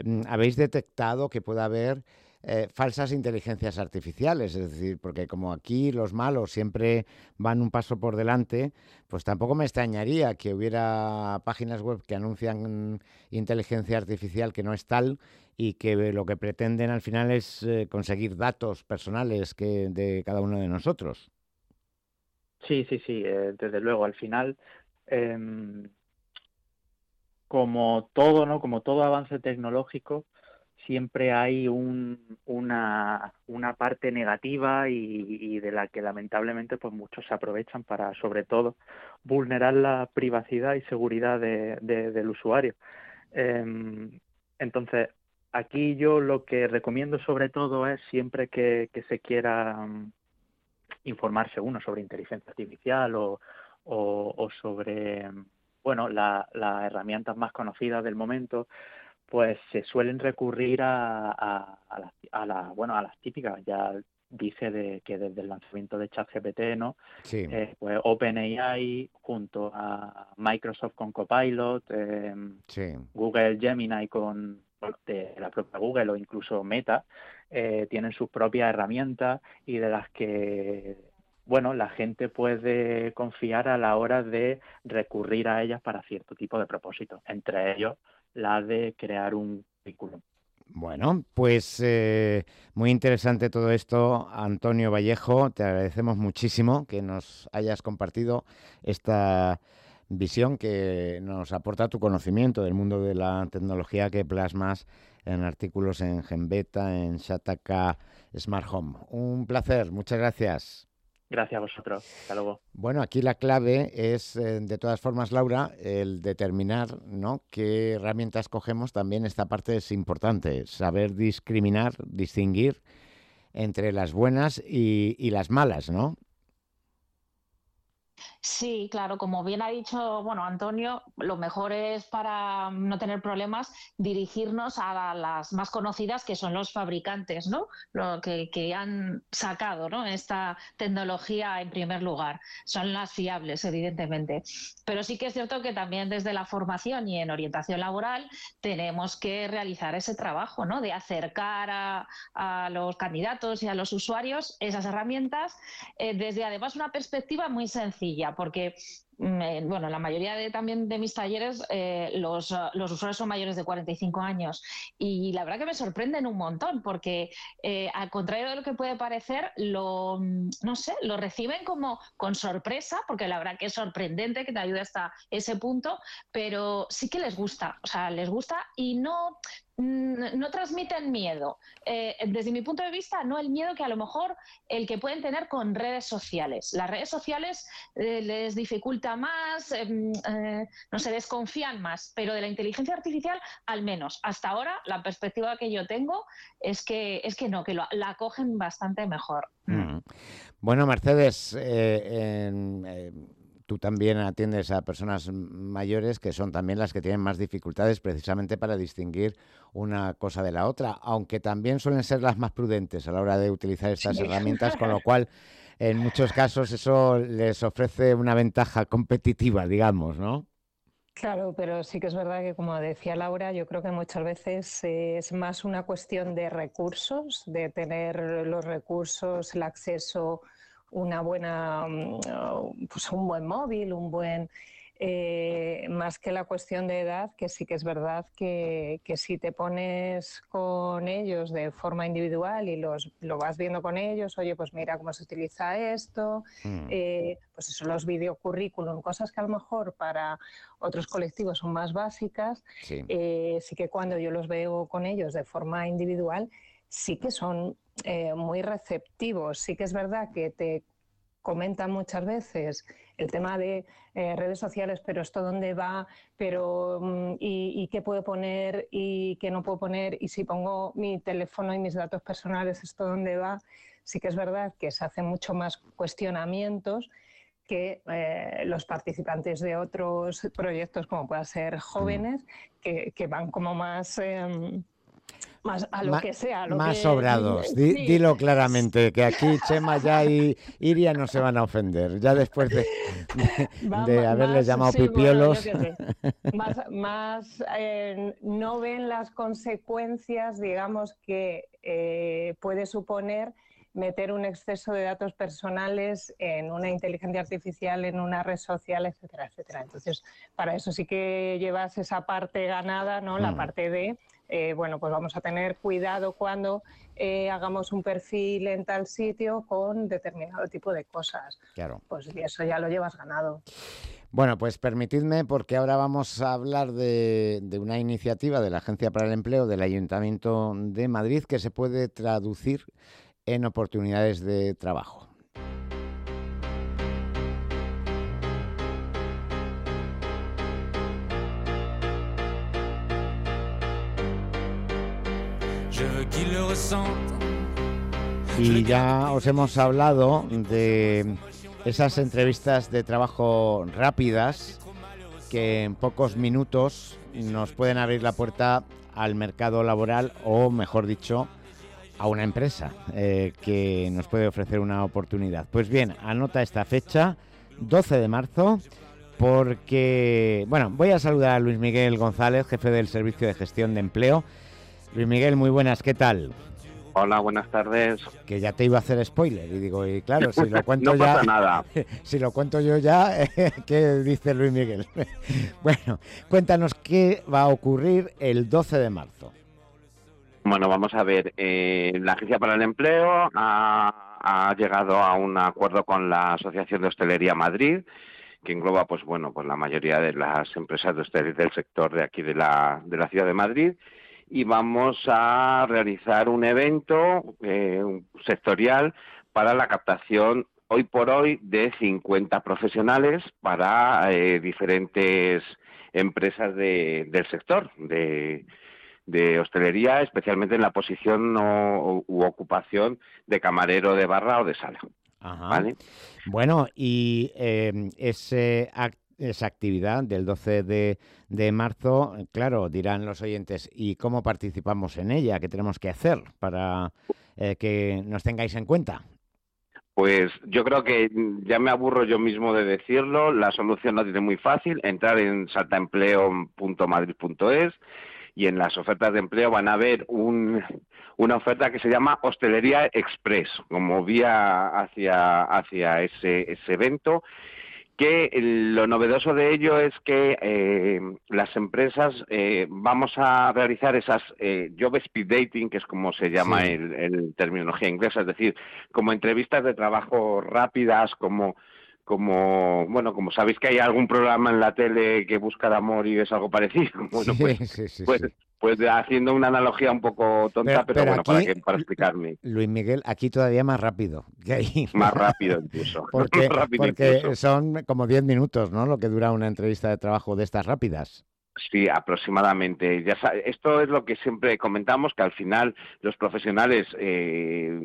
mm, habéis detectado que pueda haber eh, falsas inteligencias artificiales, es decir, porque como aquí los malos siempre van un paso por delante, pues tampoco me extrañaría que hubiera páginas web que anuncian inteligencia artificial que no es tal y que lo que pretenden al final es eh, conseguir datos personales que de cada uno de nosotros. Sí, sí, sí, eh, desde luego. Al final, em, como todo, ¿no? Como todo avance tecnológico, siempre hay un, una, una, parte negativa y, de la que lamentablemente pues muchos se aprovechan para sobre todo vulnerar la privacidad y seguridad de, del usuario. Em, entonces, aquí yo lo que recomiendo sobre todo es siempre que, se quiera mm, informarse uno sobre inteligencia artificial o, o, sobre bueno las herramientas más conocidas del momento pues se suelen recurrir a, a, la, bueno, a las típicas. Ya dice de que desde el lanzamiento de ChatGPT, ¿no? Sí. Eh, pues OpenAI junto a Microsoft con Copilot, em, Google Gemini con de la propia Google o incluso Meta, eh, tienen sus propias herramientas y de las que bueno, la gente puede confiar a la hora de recurrir a ellas para cierto tipo de propósitos, entre ellos la de crear un currículum. Bueno, pues eh, muy interesante todo esto, Antonio Vallejo. Te agradecemos muchísimo que nos hayas compartido esta visión que nos aporta tu conocimiento del mundo de la tecnología que plasmas en artículos en Genbeta, en Shataka Smart Home. Un placer, muchas gracias. Gracias a vosotros. Hasta luego. Bueno, aquí la clave es, eh, de todas formas, Laura, el determinar ¿no? qué herramientas cogemos. También esta parte es importante, saber discriminar, distinguir entre las buenas y, y las malas, ¿no? Sí, claro, como bien ha dicho bueno Antonio, lo mejor es para no tener problemas dirigirnos a las más conocidas que son los fabricantes, ¿no? Lo que, han sacado ¿no? esta tecnología en primer lugar. Son las fiables, evidentemente. Pero sí que es cierto que también desde la formación y en orientación laboral tenemos que realizar ese trabajo, ¿no? De acercar a, los candidatos y a los usuarios esas herramientas eh, desde además una perspectiva muy sencilla porque bueno, la mayoría de, también de mis talleres, eh, los, los, usuarios son mayores de 45 años. Y la verdad que me sorprenden un montón porque eh, al contrario de lo que puede parecer, lo, mm, no sé, lo reciben como con sorpresa porque la verdad que es sorprendente que te ayude hasta ese punto, pero sí que les gusta, o sea, les gusta y no, no transmiten miedo. Eh, desde mi punto de vista, no el miedo que a lo mejor el que pueden tener con redes sociales. Las redes sociales eh, les dificulta más, em, eh, no se desconfían más, pero de la inteligencia artificial, al menos hasta ahora, la perspectiva que yo tengo es que, es que no, que la cogen bastante mejor. Mm. Bueno, Mercedes, tú también atiendes a personas mayores que son también las que tienen más dificultades precisamente para distinguir una cosa de la otra, aunque también suelen ser las más prudentes a la hora de utilizar estas *laughs* herramientas, con lo cual en muchos casos eso les ofrece una ventaja competitiva, digamos, ¿no? Claro, pero sí que es verdad que, como decía Laura, yo creo que muchas veces es más una cuestión de recursos, de tener los recursos, el acceso una buena, mm, pues un buen móvil, un buen... Eh, más que la cuestión de edad, que sí que es verdad que, si te pones con ellos de forma individual y los, lo vas viendo con ellos, oye, pues mira cómo se utiliza esto, mm. eh, pues eso, los videocurrículum, cosas que a lo mejor para otros colectivos son más básicas, sí. Eh, sí que cuando yo los veo con ellos de forma individual, sí que son eh, muy receptivos. Sí que es verdad que te comentan muchas veces el tema de eh, redes sociales, pero esto dónde va, pero mm, y, qué puedo poner y qué no puedo poner, y si pongo mi teléfono y mis datos personales, esto dónde va. Sí que es verdad que se hacen mucho más cuestionamientos que eh, los participantes de otros proyectos, como puedan ser jóvenes, que, van como más... Em, más a lo que sea. más sobrados. *laughs* Dilo claramente, que aquí Chema ya y Iria no se van a ofender. Ya después de, haberles llamado pipiolos. *laughs* más, eh, no ven las consecuencias, digamos, que eh, puede suponer meter un exceso de datos personales en una inteligencia artificial, en una red social, etcétera, etcétera. Entonces, para eso sí que llevas esa parte ganada, ¿no? La mm. parte de eh, bueno, pues vamos a tener cuidado cuando eh, hagamos un perfil en tal sitio con determinado tipo de cosas. Claro. Pues eso ya lo llevas ganado. Bueno, pues permitidme, porque ahora vamos a hablar de, de, una iniciativa de la Agencia para el Empleo del Ayuntamiento de Madrid que se puede traducir en oportunidades de trabajo. Y ya os hemos hablado de esas entrevistas de trabajo rápidas que en pocos minutos nos pueden abrir la puerta al mercado laboral o, mejor dicho, a una empresa eh, que nos puede ofrecer una oportunidad. Pues bien, anota esta fecha, 12 de marzo, porque, bueno, voy a saludar a Luis Miguel González, jefe del Servicio de Gestión de Empleo. Luis Miguel, muy buenas, ¿qué tal? Hola, buenas tardes. Que ya te iba a hacer spoiler y digo, y claro, si lo *laughs* cuento no ya. Pasa nada. *laughs* Si lo cuento yo ya, *laughs* ¿qué dice Luis Miguel? bueno, cuéntanos qué va a ocurrir el 12 de marzo. Bueno, vamos a ver. Eh, la Agencia para el Empleo ha, llegado a un acuerdo con la Asociación de Hostelería Madrid que engloba, pues bueno, pues la mayoría de las empresas de hostelería del sector de aquí de la, de la ciudad de Madrid y vamos a realizar un evento eh, sectorial para la captación hoy por hoy de 50 profesionales para eh, diferentes empresas del sector de, hostelería, especialmente en la posición o, u ocupación de camarero de barra o de sala. Bueno, y eh, ese acto esa actividad del 12 de, marzo, claro, dirán los oyentes, ¿y cómo participamos en ella? ¿Qué tenemos que hacer para eh, que nos tengáis en cuenta? Pues yo creo que ya me aburro yo mismo de decirlo, la solución la tiene muy fácil, entrar en saltaempleo.madrid.es y en las ofertas de empleo van a ver un, una oferta que se llama Hostelería Express, como vía hacia, hacia ese, ese evento que lo novedoso de ello es que eh, las empresas eh, vamos a realizar esas eh, job speed dating, que es como se llama en el, terminología inglesa, es decir, como entrevistas de trabajo rápidas, como como bueno como sabéis que hay algún programa en la tele que busca el amor y es algo parecido *laughs* bueno pues, pues pues haciendo una analogía un poco tonta, pero, bueno, para, que, para explicarme. Luis Miguel, aquí todavía más rápido que ahí. Más rápido incluso. *laughs* Porque, porque son como 10 minutos, ¿no? Lo que dura una entrevista de trabajo de estas rápidas. Sí, aproximadamente. Ya esto es lo que siempre comentamos, que al final los profesionales eh,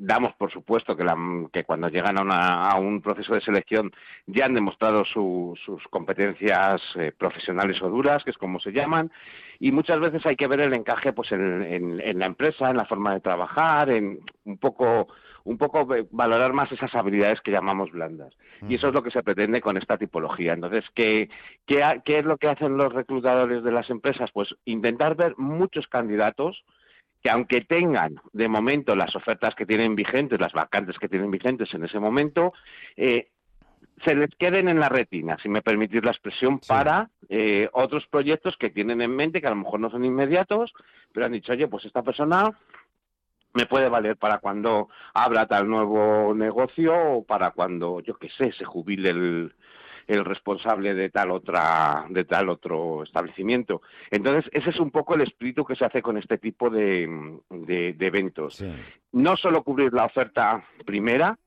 damos por supuesto que, que cuando llegan a, un proceso de selección ya han demostrado sus competencias eh, profesionales o duras, que es como se llaman, y muchas veces hay que ver el encaje pues en, en la empresa, en la forma de trabajar, en un poco un poco valorar más esas habilidades que llamamos blandas. Y eso es lo que se pretende con esta tipología. Entonces, ¿qué, qué, qué es lo que hacen los reclutadores de las empresas? Pues intentar ver muchos candidatos que aunque tengan de momento las ofertas que tienen vigentes, las vacantes que tienen vigentes en ese momento, eh, se les queden en la retina, si me permitís la expresión, para eh, otros proyectos que tienen en mente, que a lo mejor no son inmediatos, pero han dicho, oye, pues esta persona me puede valer para cuando abra tal nuevo negocio o para cuando, yo qué sé, se jubile el, el responsable de tal otra de tal otro establecimiento. Entonces, ese es un poco el espíritu que se hace con este tipo de, de, de eventos. No solo cubrir la oferta primera,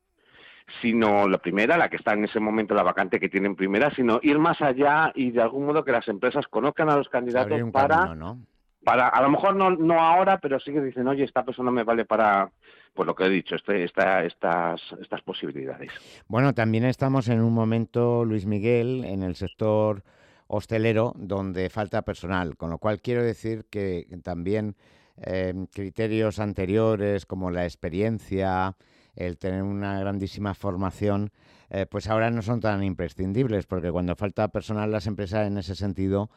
sino la primera, la que está en ese momento la vacante que tienen primera, sino ir más allá y de algún modo que las empresas conozcan a los candidatos para, camino, ¿no? Para, a lo mejor no, no ahora, pero sí que dicen, oye, esta persona me vale para, pues lo que he dicho, este, esta, estas, estas posibilidades. Bueno, también estamos en un momento, Luis Miguel, en el sector hostelero donde falta personal, con lo cual quiero decir que también eh, criterios anteriores como la experiencia, el tener una grandísima formación, eh, pues ahora no son tan imprescindibles, porque cuando falta personal las empresas en ese sentido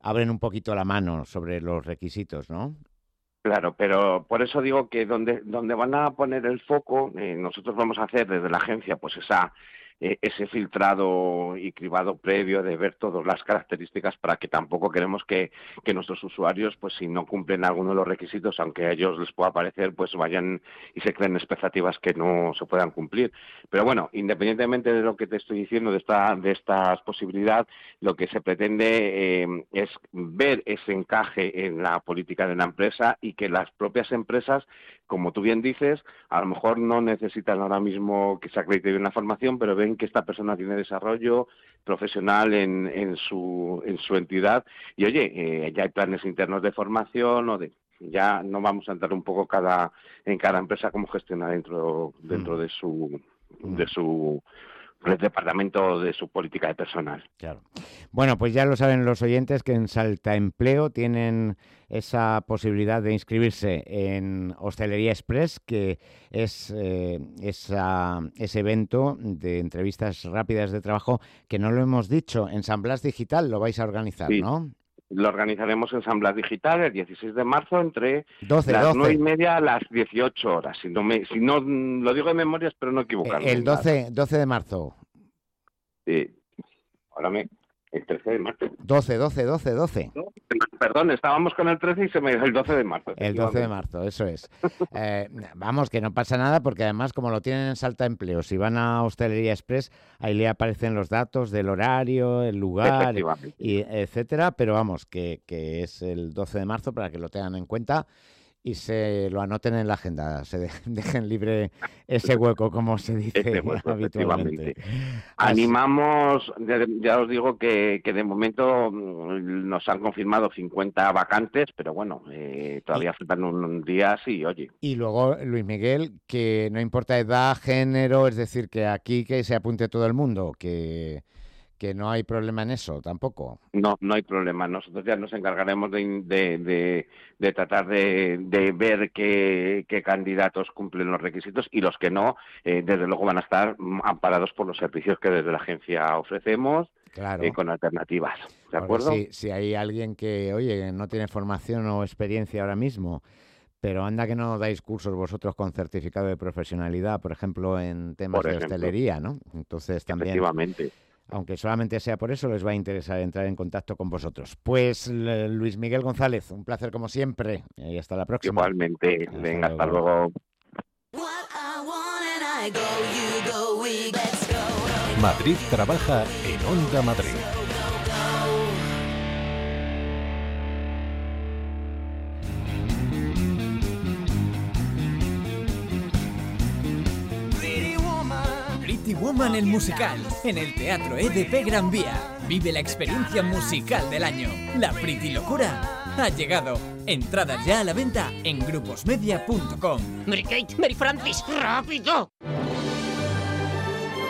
abren un poquito la mano sobre los requisitos, ¿no? Claro, pero por eso digo que donde, donde van a poner el foco, eh, nosotros vamos a hacer desde la agencia pues esa eh, ese filtrado y cribado previo de ver todas las características para que tampoco queremos que, nuestros usuarios, pues si no cumplen alguno de los requisitos, aunque a ellos les pueda parecer, pues vayan y se creen expectativas que no se puedan cumplir. Pero bueno, independientemente de lo que te estoy diciendo de esta de estas posibilidad, lo que se pretende eh, es ver ese encaje en la política de la empresa y que las propias empresas como tú bien dices, a lo mejor no necesitan ahora mismo que se acredite una formación, pero ven que esta persona tiene desarrollo profesional en, en, su, en su entidad y oye, eh, ya hay planes internos de formación o de ya no vamos a entrar un poco cada en cada empresa cómo gestiona dentro dentro Mm. de su de su del departamento de su política de personal. Claro. Bueno, pues ya lo saben los oyentes que en Salta Empleo tienen esa posibilidad de inscribirse en Hostelería Express, que es eh, esa, ese evento de entrevistas rápidas de trabajo que no lo hemos dicho, en San Blas Digital lo vais a organizar, Sí. ¿no? Lo organizaremos en San Blas Digital el 16 de marzo entre 12, las 12. 9 y media a las 18 horas. Si no, me, si no lo digo de memoria, espero no equivocarme. El 12, 12 de marzo. Sí. Ahora me... El 13 de marzo. 12, 12, 12, 12. Perdón, estábamos con el 13 y se me el 12 de marzo. El 12 de marzo, eso es. *laughs* Eh, vamos, que no pasa nada porque además como lo tienen en Salta Empleo, si van a Hostelería Express, ahí le aparecen los datos del horario, el lugar, y etcétera, pero vamos, que, que es el 12 de marzo para que lo tengan en cuenta y se lo anoten en la agenda, se de- *laughs* dejen libre ese hueco, como se *laughs* dice hueco, habitualmente. Animamos, ya, ya os digo que, que de momento mm, nos han confirmado 50 vacantes, pero bueno, eh, todavía faltan un día, sí, oye. Y luego, Luis Miguel, que no importa edad, género, es decir, que aquí que se apunte todo el mundo, que, que no hay problema en eso tampoco. No, no hay problema. Nosotros ya nos encargaremos de, de, de- de tratar de, de ver qué, qué candidatos cumplen los requisitos y los que no, eh, desde luego van a estar amparados por los servicios que desde la agencia ofrecemos Claro. eh, con alternativas. ¿De Porque acuerdo? Si, si hay alguien que, oye, no tiene formación o experiencia ahora mismo, pero anda que no dais cursos vosotros con certificado de profesionalidad, por ejemplo, en temas Por de ejemplo. hostelería, ¿no? Entonces también, Efectivamente. Aunque solamente sea por eso, les va a interesar entrar en contacto con vosotros. Pues L- Luis Miguel González, un placer como siempre y hasta la próxima. Igualmente. Venga, hasta luego. Madrid trabaja en Onda Madrid. Woman el musical en el Teatro EDP Gran Vía. Vive la experiencia musical del año. La Pretty Locura ha llegado. Entradas ya a la venta en gruposmedia.com. Mary Kate, Mary Francis, rápido.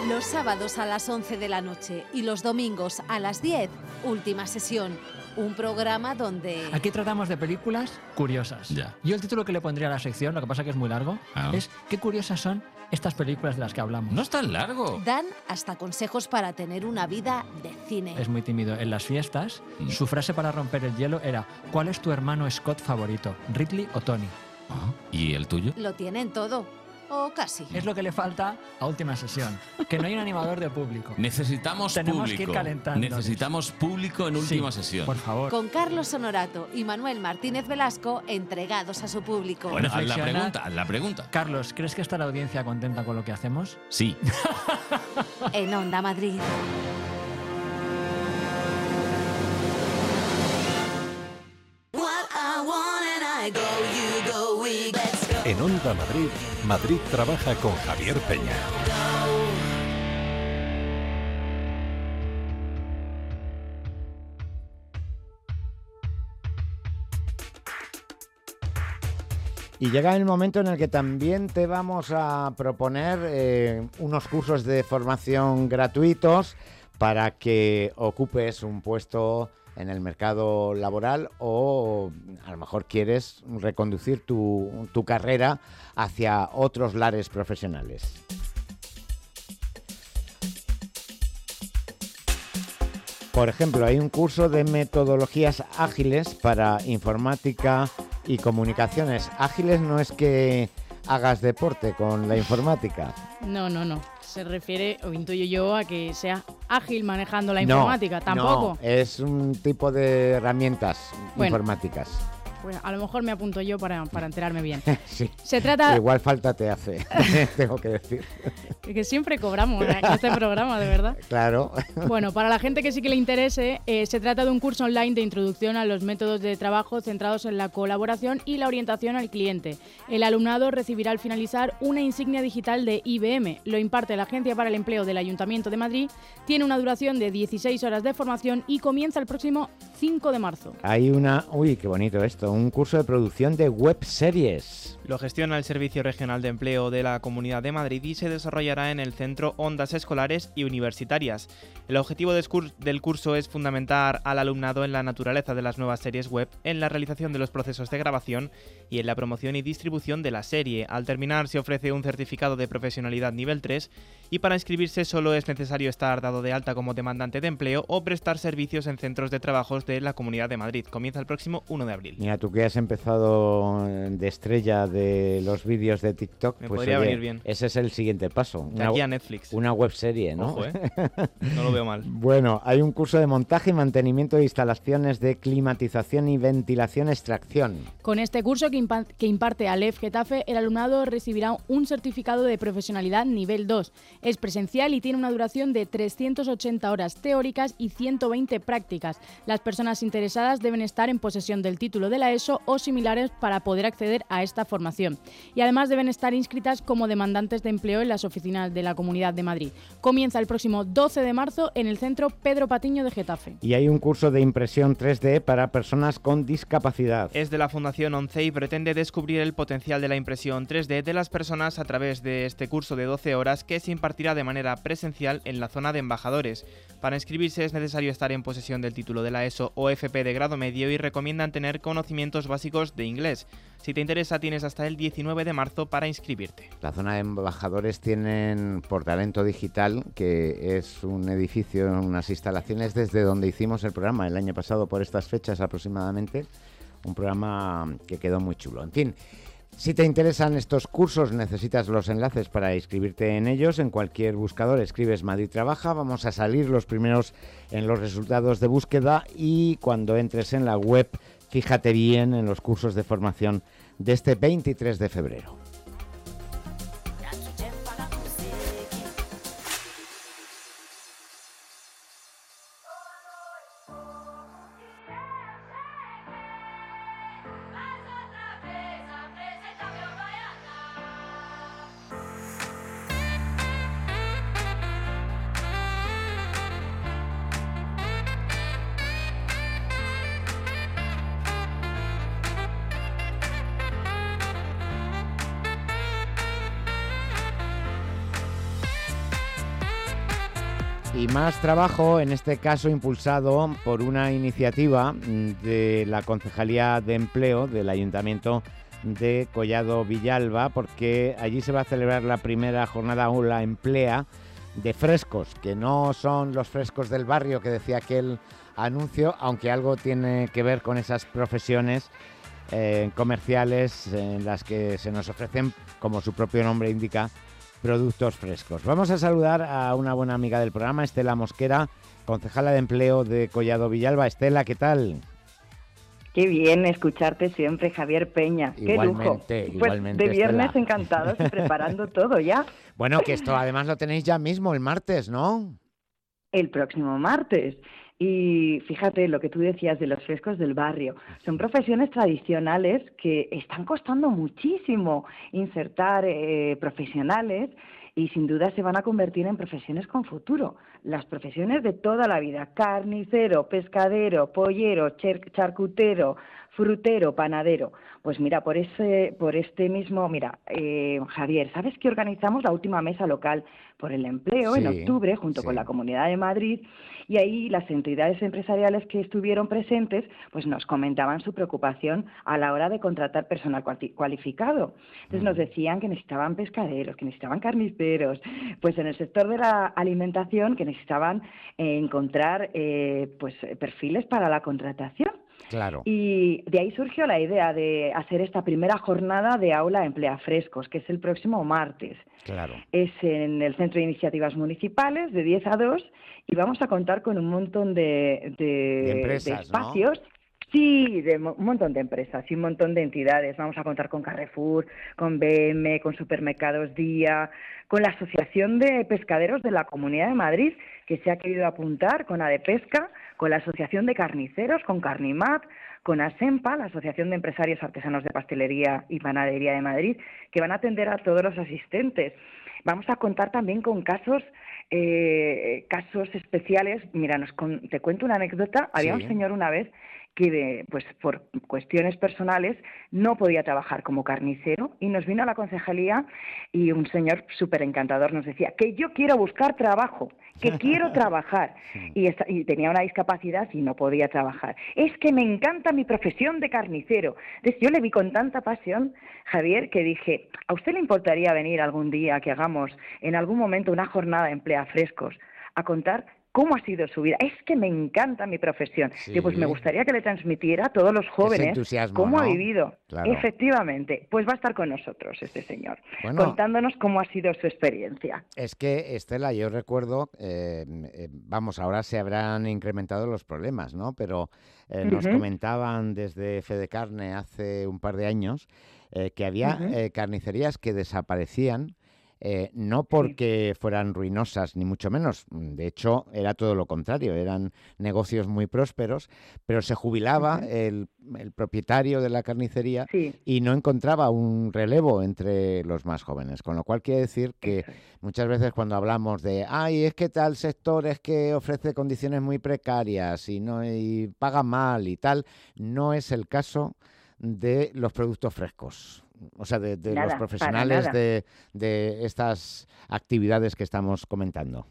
Los sábados a las 11 de la noche y los domingos a las 10, última sesión. Un programa donde... Aquí tratamos de películas curiosas. Ya. Yo el título que le pondría a la sección, lo que pasa que es muy largo, Ah. es ¿Qué curiosas son estas películas de las que hablamos? No es tan largo. Dan hasta consejos para tener una vida de cine. Es muy tímido. En las fiestas, Mm. su frase para romper el hielo era ¿Cuál es tu hermano Scott favorito? ¿Ridley o Tony? Ah, ¿Y el tuyo? Lo tienen todo. O casi. Es lo que le falta a última sesión, que no hay un animador de público. Necesitamos público. Necesitamos público en última sesión. Por favor. Con Carlos Honorato y Manuel Martínez Velasco entregados a su público. Bueno, haz la pregunta, haz la pregunta. Carlos, ¿crees que está la audiencia contenta con lo que hacemos? Sí. *laughs* En Onda Madrid. What I want and I go. En Onda Madrid, Madrid trabaja con Javier Peña. Y llega el momento en el que también te vamos a proponer eh, unos cursos de formación gratuitos para que ocupes un puesto en el mercado laboral o a lo mejor quieres reconducir tu, tu carrera hacia otros lares profesionales. Por ejemplo, hay un curso de metodologías ágiles para informática y comunicaciones. Ágiles no es que hagas deporte con la informática. No, no, no. Se refiere, o intuyo yo, a que sea ágil manejando la No, informática. Tampoco. No, es un tipo de herramientas Bueno. informáticas. Bueno, a lo mejor me apunto yo para, para enterarme bien. *laughs* sí. Se trata- Igual falta te hace, *laughs* tengo que decir. *laughs* Que, que siempre cobramos en este programa, de verdad. Claro. Bueno, para la gente que sí que le interese, eh, se trata de un curso online de introducción a los métodos de trabajo centrados en la colaboración y la orientación al cliente. El alumnado recibirá al finalizar una insignia digital de IBM. Lo imparte la Agencia para el Empleo del Ayuntamiento de Madrid. Tiene una duración de 16 horas de formación y comienza el próximo 5 de marzo. Hay una, uy, qué bonito esto, un curso de producción de web series. Lo gestiona el Servicio Regional de Empleo de la Comunidad de Madrid y se desarrollará en el Centro Ondas Escolares y Universitarias. El objetivo del curso es fundamentar al alumnado en la naturaleza de las nuevas series web, en la realización de los procesos de grabación y en la promoción y distribución de la serie. Al terminar se ofrece un certificado de profesionalidad nivel 3 y para inscribirse solo es necesario estar dado de alta como demandante de empleo o prestar servicios en centros de trabajos de la Comunidad de Madrid. Comienza el próximo 1 de abril. Tú que has empezado de estrella de los vídeos de TikTok, Me pues podría oye, venir bien. ese es el siguiente paso. De aquí a Netflix. Una web serie, ¿no? Ojo, ¿eh? *laughs* No lo veo mal. Bueno, hay un curso de montaje y mantenimiento de instalaciones de climatización y ventilación extracción. Con este curso que, impa- que imparte Aleph Getafe, el alumnado recibirá un certificado de profesionalidad nivel 2. Es presencial y tiene una duración de 380 horas teóricas y 120 prácticas. Las personas interesadas deben estar en posesión del título de la ESO o similares para poder acceder a esta formación. Y además deben estar inscritas como demandantes de empleo en las oficinas de la Comunidad de Madrid. Comienza el próximo 12 de marzo en el centro Pedro Patiño de Getafe. Y hay un curso de impresión 3D para personas con discapacidad. Es de la Fundación ONCE y pretende descubrir el potencial de la impresión 3D de las personas a través de este curso de 12 horas que se impartirá de manera presencial en la zona de embajadores. Para inscribirse es necesario estar en posesión del título de la ESO o FP de grado medio y recomiendan tener básicos de inglés. Si te interesa tienes hasta el 19 de marzo para inscribirte. La zona de embajadores tienen por talento digital, que es un edificio, unas instalaciones desde donde hicimos el programa el año pasado por estas fechas aproximadamente. Un programa que quedó muy chulo. En fin, si te interesan estos cursos, necesitas los enlaces para inscribirte en ellos. En cualquier buscador escribes Madrid Trabaja. Vamos a salir los primeros en los resultados de búsqueda y cuando entres en la web, fíjate bien en los cursos de formación de este 23 de febrero. Y más trabajo, en este caso impulsado por una iniciativa de la Concejalía de Empleo del Ayuntamiento de Collado Villalba, porque allí se va a celebrar la primera jornada o la emplea de frescos, que no son los frescos del barrio que decía aquel anuncio, aunque algo tiene que ver con esas profesiones eh, comerciales en las que se nos ofrecen, como su propio nombre indica, productos frescos. Vamos a saludar a una buena amiga del programa, Estela Mosquera, concejala de empleo de Collado Villalba. Estela, ¿qué tal? Qué bien escucharte siempre, Javier Peña. Qué Igualmente, lujo. Pues igualmente, de viernes Estela. encantados y preparando *laughs* todo ya. Bueno, que esto además lo tenéis ya mismo el martes, ¿no? El próximo martes. Y fíjate lo que tú decías de los frescos del barrio. Son profesiones tradicionales que están costando muchísimo insertar eh, profesionales y sin duda se van a convertir en profesiones con futuro. Las profesiones de toda la vida, carnicero, pescadero, pollero, charcutero, frutero, panadero. Pues mira, por ese, por este mismo, mira, eh, Javier, ¿sabes que organizamos la última mesa local por el empleo en octubre junto con la Comunidad de Madrid? Y ahí las entidades empresariales que estuvieron presentes, pues nos comentaban su preocupación a la hora de contratar personal cuali- cualificado. Entonces nos decían que necesitaban pescaderos, que necesitaban carniceros, pues en el sector de la alimentación que necesitaban eh, encontrar eh, pues perfiles para la contratación. Claro. Y de ahí surgió la idea de hacer esta primera jornada de aula emplea frescos, que es el próximo martes. Claro. Es en el Centro de Iniciativas Municipales de 10 a 2 y vamos a contar con un montón de, de- De empresas, ¿no? espacios. Sí, de un montón de empresas y un montón de entidades. Vamos a contar con Carrefour, con BM, con Supermercados Día, con la Asociación de Pescaderos de la Comunidad de Madrid, que se ha querido apuntar, con ADEPESCA, con la Asociación de Carniceros, con Carnimat, con ASEMPA, la Asociación de Empresarios Artesanos de Pastelería y Panadería de Madrid, que van a atender a todos los asistentes. Vamos a contar también con casos eh, casos especiales. Mira, nos con- te cuento una anécdota. Había Sí. un señor una vez que, de- pues por cuestiones personales, no podía trabajar como carnicero y nos vino a la concejalía y un señor súper encantador nos decía que yo quiero buscar trabajo, que *laughs* quiero trabajar. Y, esta- y tenía una discapacidad y no podía trabajar. Es que me encanta mi profesión de carnicero. Entonces yo le vi con tanta pasión, Javier, que dije, ¿a usted le importaría venir algún día que hagamos en algún momento una jornada de emplea frescos a contar cómo ha sido su vida? Es que me encanta mi profesión. Digo, pues me Sí. gustaría que le transmitiera a todos los jóvenes entusiasmo, cómo ha vivido. Claro. Efectivamente, pues va a estar con nosotros este señor, Bueno. contándonos cómo ha sido su experiencia. Es que, Estela, yo recuerdo, eh, vamos, ahora se habrán incrementado los problemas, ¿no? Pero eh, nos comentaban desde Fede Carne hace un par de años eh, que había eh, carnicerías que desaparecían. Eh, no porque fueran ruinosas, ni mucho menos. mm, De hecho, era todo lo contrario. Eran negocios muy prósperos, pero se jubilaba el, el propietario de la carnicería y no encontraba un relevo entre los más jóvenes. Con lo cual quiere decir que muchas veces cuando hablamos de, ay, es que tal sector es que ofrece condiciones muy precarias y, no, y paga mal y tal, no es el caso de los productos frescos. O sea, de, de Nada, los profesionales de, de estas actividades que estamos comentando.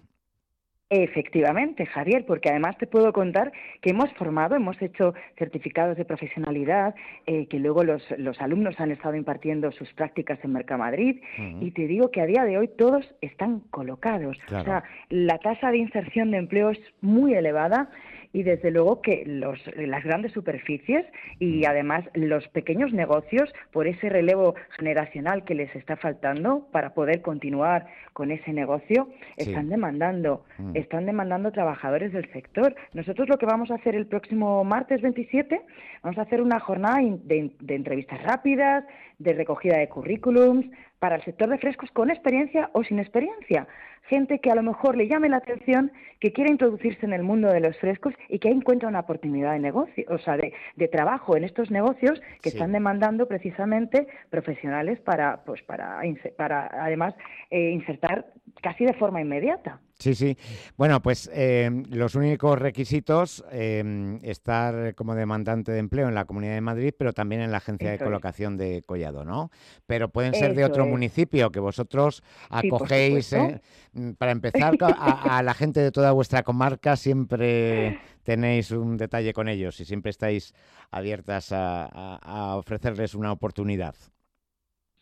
Efectivamente, Javier, porque además te puedo contar que hemos formado, hemos hecho certificados de profesionalidad, eh, que luego los, los alumnos han estado impartiendo sus prácticas en Mercamadrid Ujú. y te digo que a día de hoy todos están colocados. Claro. O sea, la tasa de inserción de empleo es muy elevada y desde luego que los, las grandes superficies y además los pequeños negocios, por ese relevo generacional que les está faltando para poder continuar con ese negocio, Sí. están demandando, Mm. están demandando trabajadores del sector. Nosotros lo que vamos a hacer el próximo martes 27, vamos a hacer una jornada de entrevistas rápidas, de recogida de currículums para el sector de frescos con experiencia o sin experiencia. Gente que a lo mejor le llame la atención, que quiera introducirse en el mundo de los frescos y que ahí encuentra una oportunidad de negocio, o sea, de, de trabajo en estos negocios que Sí. están demandando precisamente profesionales para, pues para, para además eh, insertar casi de forma inmediata. Sí, sí. Bueno, pues eh, los únicos requisitos, eh, estar como demandante de empleo en la Comunidad de Madrid, pero también en la Agencia Eso de es. colocación de Collado, ¿no? Pero pueden ser de otro es. municipio que vosotros acogéis. eh, mm, para empezar, a, a la gente de toda vuestra comarca siempre *laughs* tenéis un detalle con ellos y siempre estáis abiertas a, a- a ofrecerles una oportunidad.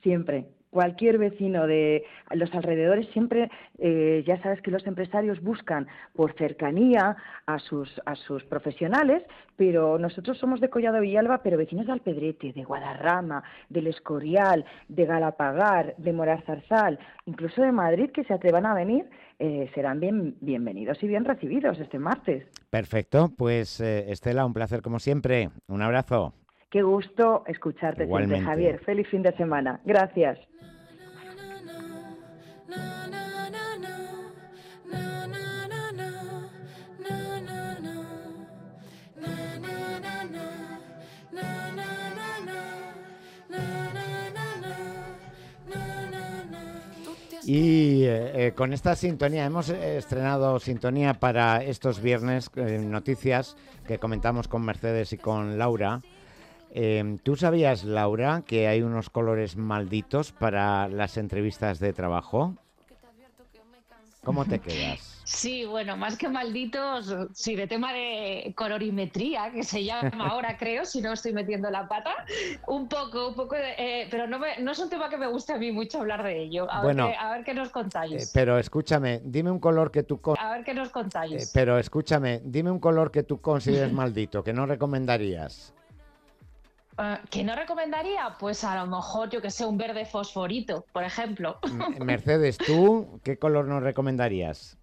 Siempre. Cualquier vecino de los alrededores siempre, eh, ya sabes que los empresarios buscan por cercanía a sus, a sus profesionales, pero nosotros somos de Collado Villalba, pero vecinos de Alpedrete, de Guadarrama, del Escorial, de Galapagar, de Morazarzal, incluso de Madrid, que se atrevan a venir, eh, serán bien, bienvenidos y bien recibidos este martes. Perfecto, pues eh, Estela, un placer como siempre. Un abrazo. Qué gusto escucharte siempre, Javier. Feliz fin de semana. Gracias. Y eh, eh, con esta sintonía, hemos eh, estrenado sintonía para estos viernes, eh, noticias que comentamos con Mercedes y con Laura. Eh, ¿Tú sabías, Laura, que hay unos colores malditos para las entrevistas de trabajo? ¿Cómo te quedas? Sí, bueno, más que malditos, sí, de tema de colorimetría, que se llama *laughs* ahora, creo, si no estoy metiendo la pata, un poco, un poco, de- eh, pero no, me- no es un tema que me guste a mí mucho hablar de ello. A, Bueno, ver, qué, a ver qué nos Eh, contáis. pero escúchame, dime un color que tú... con- A ver qué nos eh, contáis. pero escúchame, dime un color que tú consideres *laughs* maldito, que no recomendarías. Eh, ¿Qué no recomendaría? Pues a lo mejor, yo que sé, un verde fosforito, por ejemplo. *laughs* Mercedes, ¿tú qué color nos recomendarías?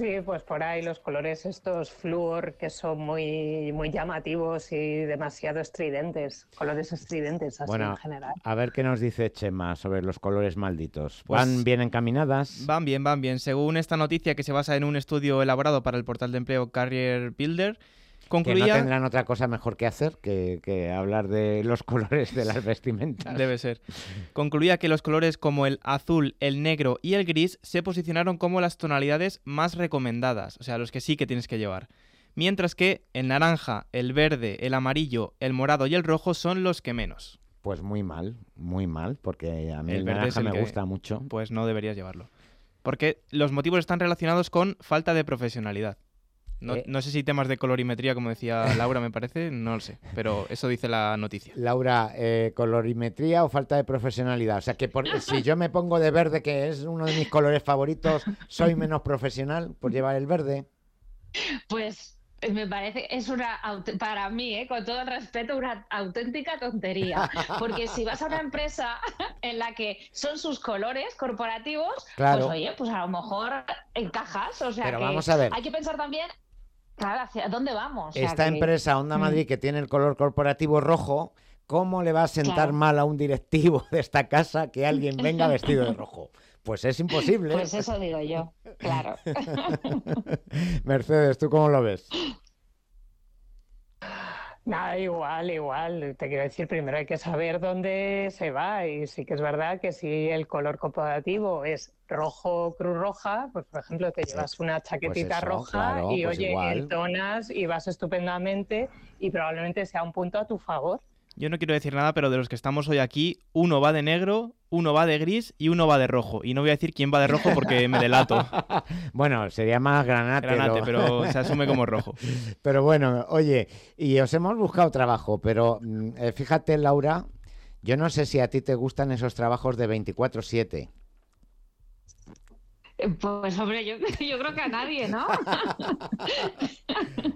Sí, pues por ahí los colores estos flúor que son muy, muy llamativos y demasiado estridentes, colores estridentes así Bueno, en general. a ver qué nos dice Chema sobre los colores malditos. Pues- ¿Van bien encaminadas? Van bien, van bien. Según esta noticia que se basa en un estudio elaborado para el portal de empleo Career Builder, Que no concluía... tendrán otra cosa mejor que hacer que, que hablar de los *laughs* colores de las vestimentas. Debe ser. Concluía que los colores como el azul, el negro y el gris se posicionaron como las tonalidades más recomendadas, o sea, los que sí que tienes que llevar. Mientras que el naranja, el verde, el amarillo, el morado y el rojo son los que menos. Pues muy mal, muy mal, porque a mí el, El verde naranja el me que- gusta mucho. Pues no deberías llevarlo. Porque los motivos están relacionados con falta de profesionalidad. No, Eh. no sé si temas de colorimetría, como decía *laughs* Laura, me parece, no lo sé, pero eso dice la noticia. Laura, eh, colorimetría o falta de profesionalidad. O sea, que por- si yo me pongo de verde, que es uno de mis colores favoritos, soy menos profesional por llevar el verde. Pues eh, me parece, es una, para mí, eh, con todo el respeto, una auténtica tontería. Porque si vas a una empresa *laughs* en la que son sus colores corporativos, Claro. pues oye, pues a lo mejor encajas. O sea, Pero que vamos a ver. hay que pensar también, claro, hacia dónde vamos. O sea, Esta que- empresa, Onda Mm. Madrid, que tiene el color corporativo rojo, ¿cómo le va a sentar Claro. mal a un directivo *laughs* de esta casa que alguien venga *laughs* vestido de rojo? Pues es imposible. Pues eso digo yo, claro. *laughs* Mercedes, ¿tú cómo lo ves? Nada, igual, igual. Te quiero decir, primero hay que saber dónde se va y sí que es verdad que si el color corporativo es rojo cruz roja, pues por ejemplo te llevas una chaquetita eso, roja claro, y pues oye, entonas y vas estupendamente y probablemente sea un punto a tu favor. Yo no quiero decir nada, pero de los que estamos hoy aquí, uno va de negro, uno va de gris y uno va de rojo. Y no voy a decir quién va de rojo porque me delato. *laughs* Bueno, sería más granate. Pero se *laughs* asume como rojo. Pero bueno, oye, y os hemos buscado trabajo, pero mm, eh, fíjate, Laura, yo no sé si a ti te gustan esos trabajos de 24/7. Pues hombre, yo, *laughs* yo creo que a nadie, ¿no? *laughs*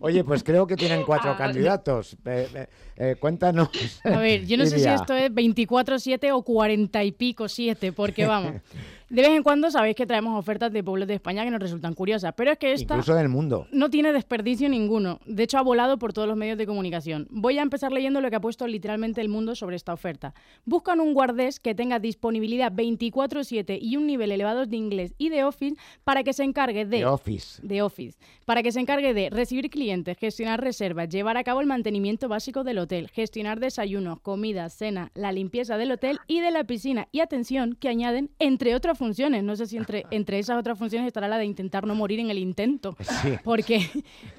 Oye, pues creo que tienen cuatro Ah, candidatos. Eh, eh, eh, cuéntanos. A ver, yo no sé si esto es 24-7 o 40 y pico 7, porque vamos, *laughs* de vez en cuando sabéis que traemos ofertas de pueblos de España que nos resultan curiosas, pero es que esta Incluso del mundo. no tiene desperdicio ninguno. De hecho, ha volado por todos los medios de comunicación. Voy a empezar leyendo lo que ha puesto literalmente el mundo sobre esta oferta. Buscan un guardés que tenga disponibilidad 24-7 y un nivel elevado de inglés y de Office para que se encargue de... De Office. de Office, para que se encargue de recibir clientes, gestionar reservas, llevar a cabo el mantenimiento básico del hotel, gestionar desayunos, comida, cena, la limpieza del hotel y de la piscina. Y atención, que añaden entre otras funciones. No sé si entre, entre esas otras funciones estará la de intentar no morir en el intento. *laughs* Sí. Porque,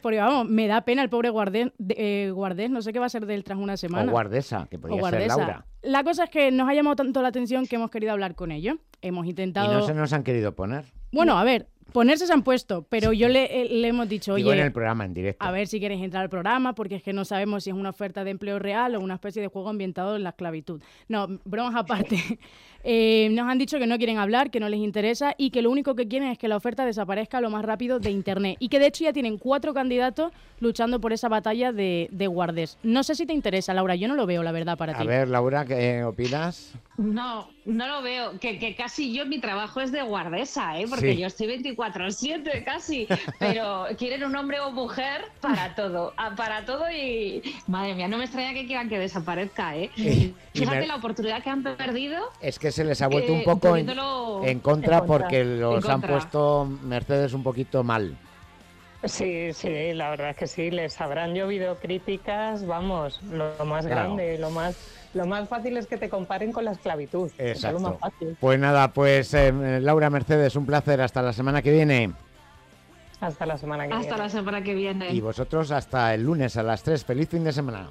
porque vamos, me da pena el pobre guardés, eh, guardés, no sé qué va a ser de él tras una semana. O guardesa, que O podría ser guardesa. Laura. La cosa es que nos ha llamado tanto la atención que hemos querido hablar con ellos. Hemos Y intentado... no se nos han querido poner. Bueno, a ver, ponerse se han puesto, pero yo le, eh, le hemos dicho, Digo oye, en el programa en directo. a ver si queréis entrar al programa, porque es que no sabemos si es una oferta de empleo real o una especie de juego ambientado en la esclavitud. No, bromas aparte. *laughs* Eh, nos han dicho que no quieren hablar, que no les interesa y que lo único que quieren es que la oferta desaparezca lo más rápido de Internet. Y que de hecho ya tienen cuatro candidatos luchando por esa batalla de, de guardes. No sé si te interesa, Laura, yo no lo veo, la verdad, para A ti. ver, Laura, ¿qué opinas? No, no lo veo. Que, que casi yo mi trabajo es de guardesa, ¿eh? Porque Sí. yo estoy 24-7 casi. Pero quieren un hombre o mujer para todo. Para todo y. Madre mía, no me extraña que quieran que desaparezca, ¿eh? Y- y Fíjate me- la oportunidad que han perdido. Es que se les ha vuelto Eh, un poco en, contra en contra, porque los han puesto Mercedes un poquito mal. Sí, sí, la verdad es que sí, les habrán llovido críticas, vamos, lo más Claro. grande, lo más lo más fácil es que te comparen con la esclavitud. Es lo más Exacto. fácil. Pues nada, pues eh, Laura Mercedes, un placer. Hasta la semana que viene. Hasta la semana que viene. Hasta la semana que viene. Y vosotros hasta el lunes a las 3. Feliz fin de semana.